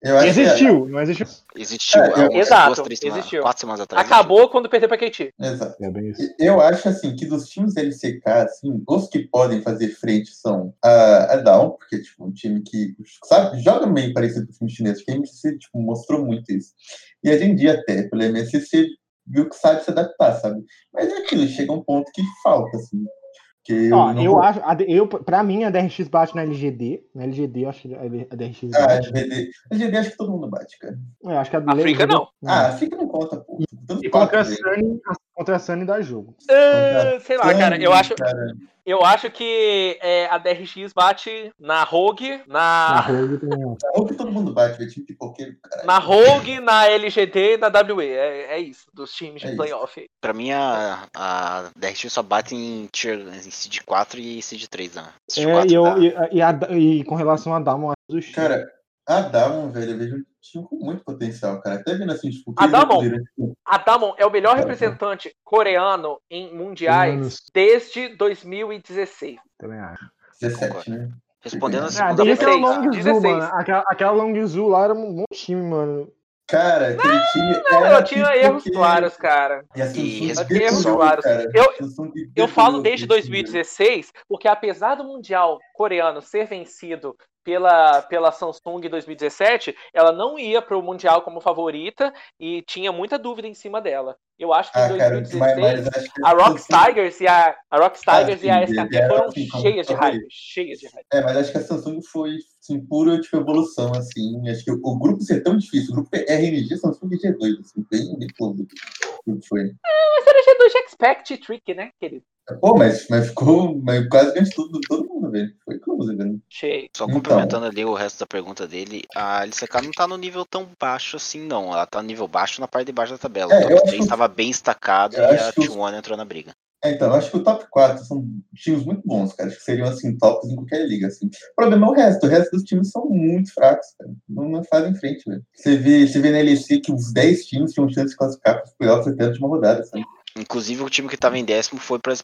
É. eu acho que- Existiu, não existiu. Existiu É, umas Exato, duas, três semanas, existiu. quatro semanas atrás. Acabou quando perdeu pra KT. Exato. É bem isso. Eu acho assim que dos times LCK, assim, os que podem fazer frente são a, a Down, porque tipo, um time que sabe, joga meio parecido com o time chinês, que a MSC tipo, mostrou muito isso. E a Genji até, pela MSC, viu que sabe se adaptar, sabe? Mas é aquilo, chega um ponto que falta, assim. Eu Ó, não eu vou- acho, a, eu, pra mim a DRX bate na LGD. Na LGD eu acho que a DRX Ah, bate. LGD. LGD acho que todo mundo bate, cara. Eu acho que a A Frica não. Ah, fica não conta, pô. Tanto E contra a. Sunny, contra a Sunny dá jogo. Ah, sei lá, cara. Eu acho, Cara, eu acho que é, a DRX bate na Rogue, Na na, Rogue ou que todo mundo bate, velho. Time pipoqueiro, cara. na Rogue, na LGD e na WE. É, é isso, dos times É de isso. playoff. Pra mim, a, a DRX só bate em, tier, em Seed 4 e Seed 3, né? Seed É, 4 e, eu, tá- e, e, a- e com relação a Damon, acho do X. Cara, a Damon, velho, eu vejo time com muito potencial, cara. Até vendo assim, tipo, A que eles Damon? poderam, tipo, A Damon é o melhor Cara, representante coreano em mundiais desde 2016. também acho. 17, né? Respondendo a Ah, segunda aquela 16, Long Zoo, 16. mano. Aquela, aquela Long Zoo lá era um bom time, mano. Cara, aquele time. Não, era eu tinha erros claros, cara. E a E erros claros. cara. Eu- Eu falo desde aquele time, velho. 2016, porque apesar do Mundial coreano ser vencido pela, pela Samsung em 2017, ela não ia para o Mundial como favorita e tinha muita dúvida em cima dela. Eu acho que em Ah, cara, mas, 2016 mas acho que a Rock Samsung- Tigers e a, a Rock Ah, Tigers e a SKT foram assim, cheias de hype, cheias de hype. É, mas acho que a Samsung foi, assim, pura, tipo, evolução, assim. Acho que o, o grupo ser tão difícil, o grupo RNG, Samsung e G2, assim, bem, bem close. O que foi. Mas era G2 de Expect Trick, né, querido? Pô, mas, mas ficou, mas quase ganhou de tudo, todo mundo, velho. Foi close, velho. Cheio. Só Então. complementando ali o resto da pergunta dele, a LCK não tá no nível tão baixo assim, não. Ela tá no nível baixo na parte de baixo da tabela. É, o top acho 3 que- estava bem destacado eu e a que os- T1 entrou na briga. É, então, eu acho que o top 4 são times muito bons, cara. Acho que seriam, assim, tops em qualquer liga, assim. O problema é o resto. O resto dos times são muito fracos, cara. Não, não fazem frente, velho. Você vê, você vê na LEC que os 10 times tinham chance de classificar para os playoffs até a última rodada, sabe? Inclusive o time que tava em décimo foi para os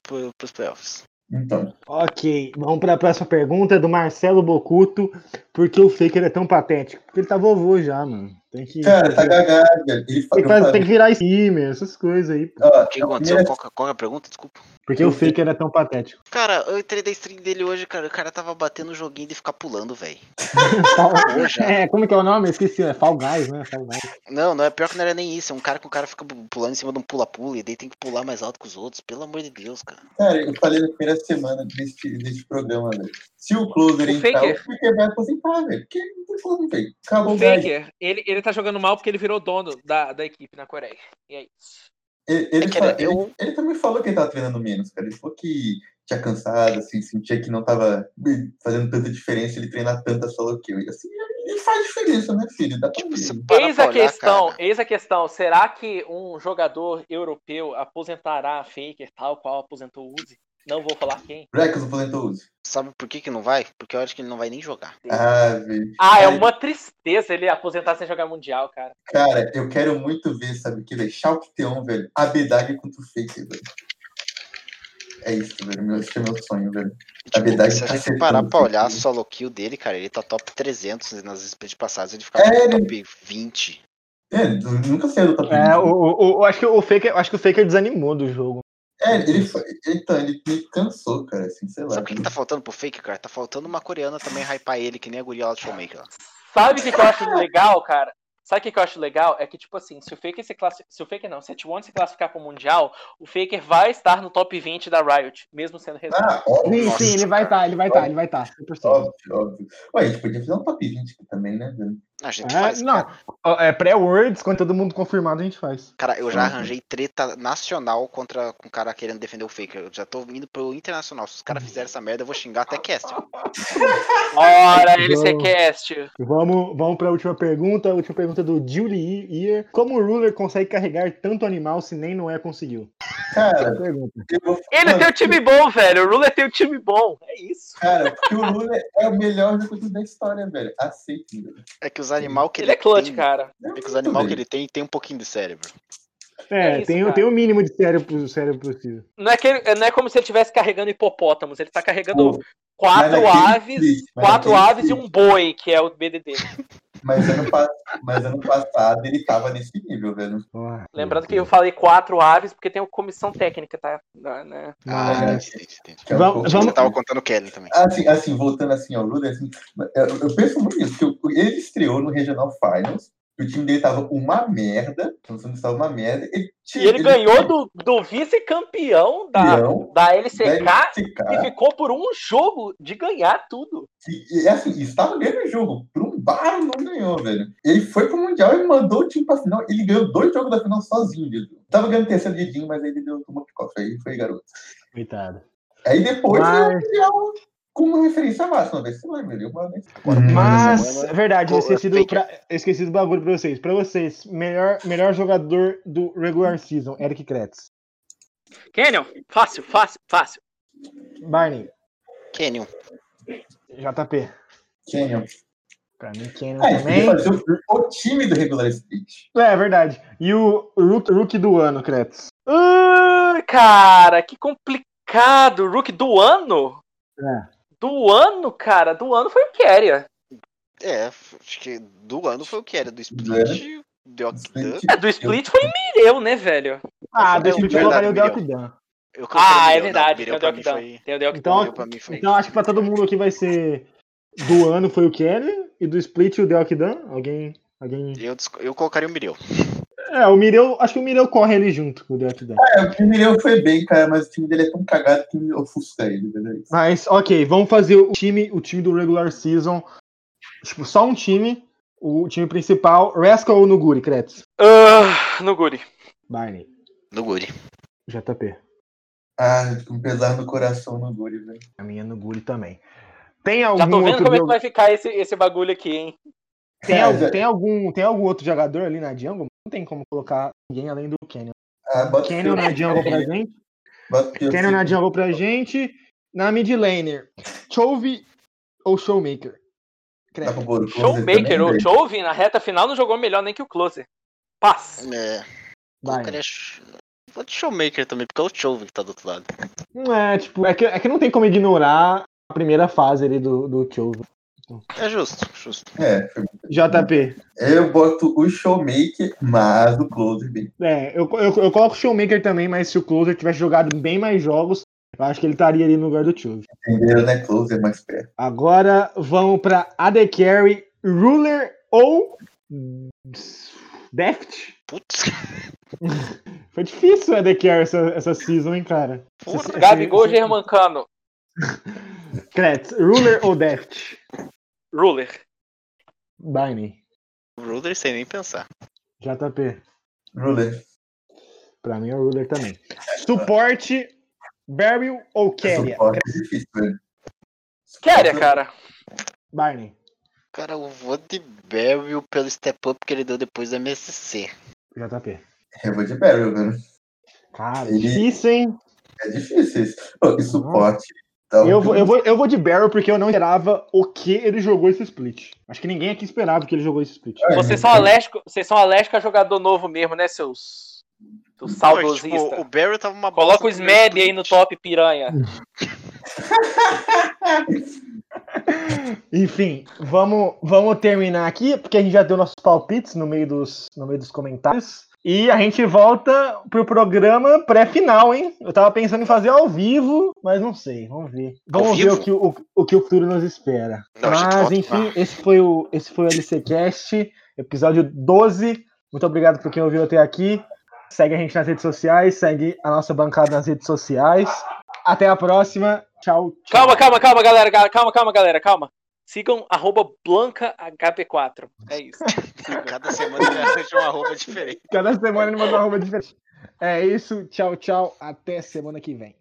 playoffs. Então, Ok, vamos para a próxima pergunta do Marcelo Bocuto. Por que o Faker é tão patético? Porque ele tá vovô já, mano. Tem que, cara, tá cagado, velho. Ele tem que, fazer- eu tem que virar streamer, essas coisas aí. Ó, O que aconteceu? Qual, que- qual que é a pergunta? Desculpa. Porque o Faker é tão patético. Cara, eu entrei da stream dele hoje, cara. O cara tava batendo o joguinho de ficar pulando, velho. É, como que é o nome? Eu esqueci. É Fall Guys, né? Fall Guys. Não, não é pior que não era nem isso. É um cara que o cara fica pulando em cima de um pula-pula e daí tem que pular mais alto que os outros. Pelo amor de Deus, cara. Cara, eu falei na primeira semana deste, deste programa, velho. Se o Closer entrar, o Faker vai aposentar, velho. Porque não tem como, velho. Acabou O. Faker, ele, ele tá jogando mal porque ele virou dono da, da equipe na Coreia. E é isso. Ele, ele, É que fa- ele- eu- ele- ele também falou que ele tava treinando menos, cara. Ele falou que tinha cansado, assim, sentia que não tava fazendo tanta diferença ele treinar tanta solo kill. E assim, ele faz diferença, né, filho? Dá pra Tipo, Eis a olhar, questão, cara. eis a questão. Será que um jogador europeu aposentará a Faker tal qual aposentou o Uzi? Não vou falar quem. Rex o Uzi. Sabe por que que não vai? Porque eu acho que ele não vai nem jogar. Ah, velho. Ah, é Ai, uma tristeza ele aposentar sem jogar mundial, cara. Cara, eu quero muito ver, sabe o que, velho? Schalke T1, velho. A Bedag contra o Faker, velho. É isso, velho. Meu, esse é meu sonho, velho. Tipo, verdade, se a tá gente parar acertando pra olhar a aqui. solo kill dele, cara, ele tá top 300 nas splits passadas. Ele ficava É, no ele- top 20. É, nunca saiu do top É, 20, o, o, o- acho, que o Faker, acho que o Faker desanimou do jogo. É, ele. Então, ele me cansou, cara, assim, sei lá. Sabe o que, que tá faltando pro Fake, cara? Tá faltando uma coreana também hypar ele, que nem a guria lá do Showmaker. Sabe o que, que eu acho legal, cara? Sabe o que, que eu acho legal? É que, tipo assim, se o Faker se classificar. Se o Faker não, se a T1 se classificar pro Mundial, o Faker vai estar no top 20 da Riot, mesmo sendo reserva. Ah, óbvio, Sim, sim, ele vai estar, ele vai estar, ele vai estar. 100%. óbvio, óbvio. Ué, a gente podia fazer um top 20 aqui também, né, velho? A gente É, faz. não, Cara. é pré-words, quando todo mundo confirmado a gente faz. Cara, eu já arranjei treta nacional contra com o cara querendo defender o Faker. Eu já tô indo pro internacional. Se os caras fizerem essa merda, eu vou xingar até caster. Ora, ele Vamos. cast. Vamos, vamos para a última pergunta. A última pergunta do Julie Ear. Como o Ruler consegue carregar tanto animal se nem Noé conseguiu? Cara, Pergunta. eu vou. Ele Mano, tem um time bom, velho. O Ruler tem um time bom. É isso. Cara, porque o Lula é o melhor jogador da história, velho. Aceite, velho. É que os animal que Ele ele, é clutch, tem. cara. É que os animal que ele tem tem um pouquinho de cérebro. É, É isso, tem, cara. tem o mínimo de cérebro, cérebro possível. Não é, que ele- não é como se ele estivesse carregando hipopótamos. Ele tá carregando Pô, quatro naquele aves, mas quatro aves e um boi, que é o BDD. Mas ano, mas ano passado ele tava nesse nível, velho. Lembrando que eu falei quatro aves porque tem a comissão técnica, tá? Não, né? Ah, Mas- entendi, entendi. É um Vamos- pouco- vamos- Você tava contando o Kelly também. Assim, assim, voltando assim ao Lula, assim, eu, eu penso muito nisso, porque eu- ele estreou no Regional Finals o time dele tava uma merda, o Santos estava uma merda. Ele, e ele, ganhou do, do vice-campeão da, da LCK, da LCK e ficou por um jogo de ganhar tudo. E, e assim, estava ganhando o jogo. Por um bar não ganhou, velho. Ele foi pro Mundial e mandou o time pra final. Ele ganhou dois jogos da final sozinho. Ele tava ganhando terceiro dedinho, mas aí ele deu uma picoca. Aí foi garoto. Coitado. Aí depois Mas- o Mundial com uma referência máxima, velho. Final da Mas, é verdade, eu esqueci do, pra- eu esqueci do bagulho pra vocês. Pra vocês, melhor, melhor jogador do regular season, Eric Kretz. Canyon, fácil, fácil, fácil. Barney, Canyon. JP. Canyon. Pra mim, Ah, ele também. fazer o, o time do regular split. É, é verdade. E o rookie, rookie do ano, Kretz. Ai, cara, que complicado. Rook do ano? É. Do ano, cara, do ano foi o Keria. É, acho que do ano foi o que era, do Split, do Octan. É, do Split foi Mireu, né, velho? Ah, É do Split eu verdade, colocaria o. Eu coloquei Ah, é verdade, tem o pra mim Delkidan. foi- Tem o Delkidan. Então, Então acho que pra todo mundo aqui vai ser do ano foi o Kelly e do Split o Delkidan. Alguém. Alguém. Eu, eu colocaria o Mireu. É, o Mireu. Acho que o Mireu corre ali junto com o Delkidan. É, o dele foi bem, cara, mas o time dele é tão cagado que ofusca ele, velho. Mas, ok, vamos fazer o time, o time do regular season. Tipo, só um time. O time principal. Rascal ou Nuguri, Kretz? Ah, no Guri. Barney. No Guri. JP. Ah, com pesar no coração no Guri, velho. A minha Nuguri também. Tem algum Já tô vendo como é que vai ficar esse, esse bagulho aqui, hein? tem, É, algum, já- tem, algum, tem algum outro jogador ali na jungle? Não tem como colocar ninguém além do Canyon. Bota Canyon na jungle pra gente. Canyon na jungle pra gente. Na mid laner, Chove ou Showmaker? Dá Kretz. pra pôr o Closer Showmaker, também, o velho. Chove na reta final não jogou melhor nem que o Closer. Paz. É, Vai. Vou de Showmaker também, porque é o Chove que tá do outro lado. Não é, tipo, é que, é que não tem como ignorar primeira fase ali do, do Chove. É justo, justo. É, foi- JP. eu boto o Showmaker, mas o Closer bem. É, eu, eu, eu coloco o Showmaker também, mas se o Closer tivesse jogado bem mais jogos, eu acho que ele estaria ali no lugar do Chove. Entenderam, né? Closer mais perto. Agora vamos pra AD Carry, Ruler ou Deft? Putz, Foi difícil o AD Carry essa, essa season, hein, cara? Esse- Gabigol, Germancano. Kretz, Ruler ou Deft? Ruler. Barney. Ruler sem nem pensar. JP. Ruler. Pra mim é o Ruler também. Suporte, Barrel ou Keria? Suporte é difícil, velho. Keria, cara. Barney. Cara, eu vou de Barrel pelo step up que ele deu depois da MSC. JP. Eu vou de Barrel, velho. Cara, Ele- difícil, hein? É difícil isso. E suporte. Um- Eu vou, eu, vou, eu vou de Barrel porque eu não esperava o que ele jogou esse split. Acho que ninguém aqui esperava que ele jogou esse split. É, Vocês são alérgicos, vocês são alérgicos a jogador novo mesmo, né, seus, seus Pô, saudosistas? tipo, o Barrel tava uma Coloca o Smed aí no top, piranha. Enfim, vamos, vamos terminar aqui, porque a gente já deu nossos palpites no meio dos, no meio dos comentários. E a gente volta pro programa pré-final, hein? Eu tava pensando em fazer ao vivo, mas não sei, vamos ver. Vamos Ao ver vivo? o que o, o que o futuro nos espera. Não, mas, enfim, esse foi o esse foi o LCcast, episódio 12. Muito obrigado por quem ouviu até aqui. Segue a gente nas redes sociais, segue a nossa bancada nas redes sociais. Até a próxima. Tchau, tchau. Calma, calma, calma, galera. ga- Calma, calma, galera, calma. Sigam arroba BlancaHP4. É isso. Cada semana ele arranja uma roupa diferente. Cada semana ele manda uma roupa diferente. É isso. Tchau, tchau. Até semana que vem.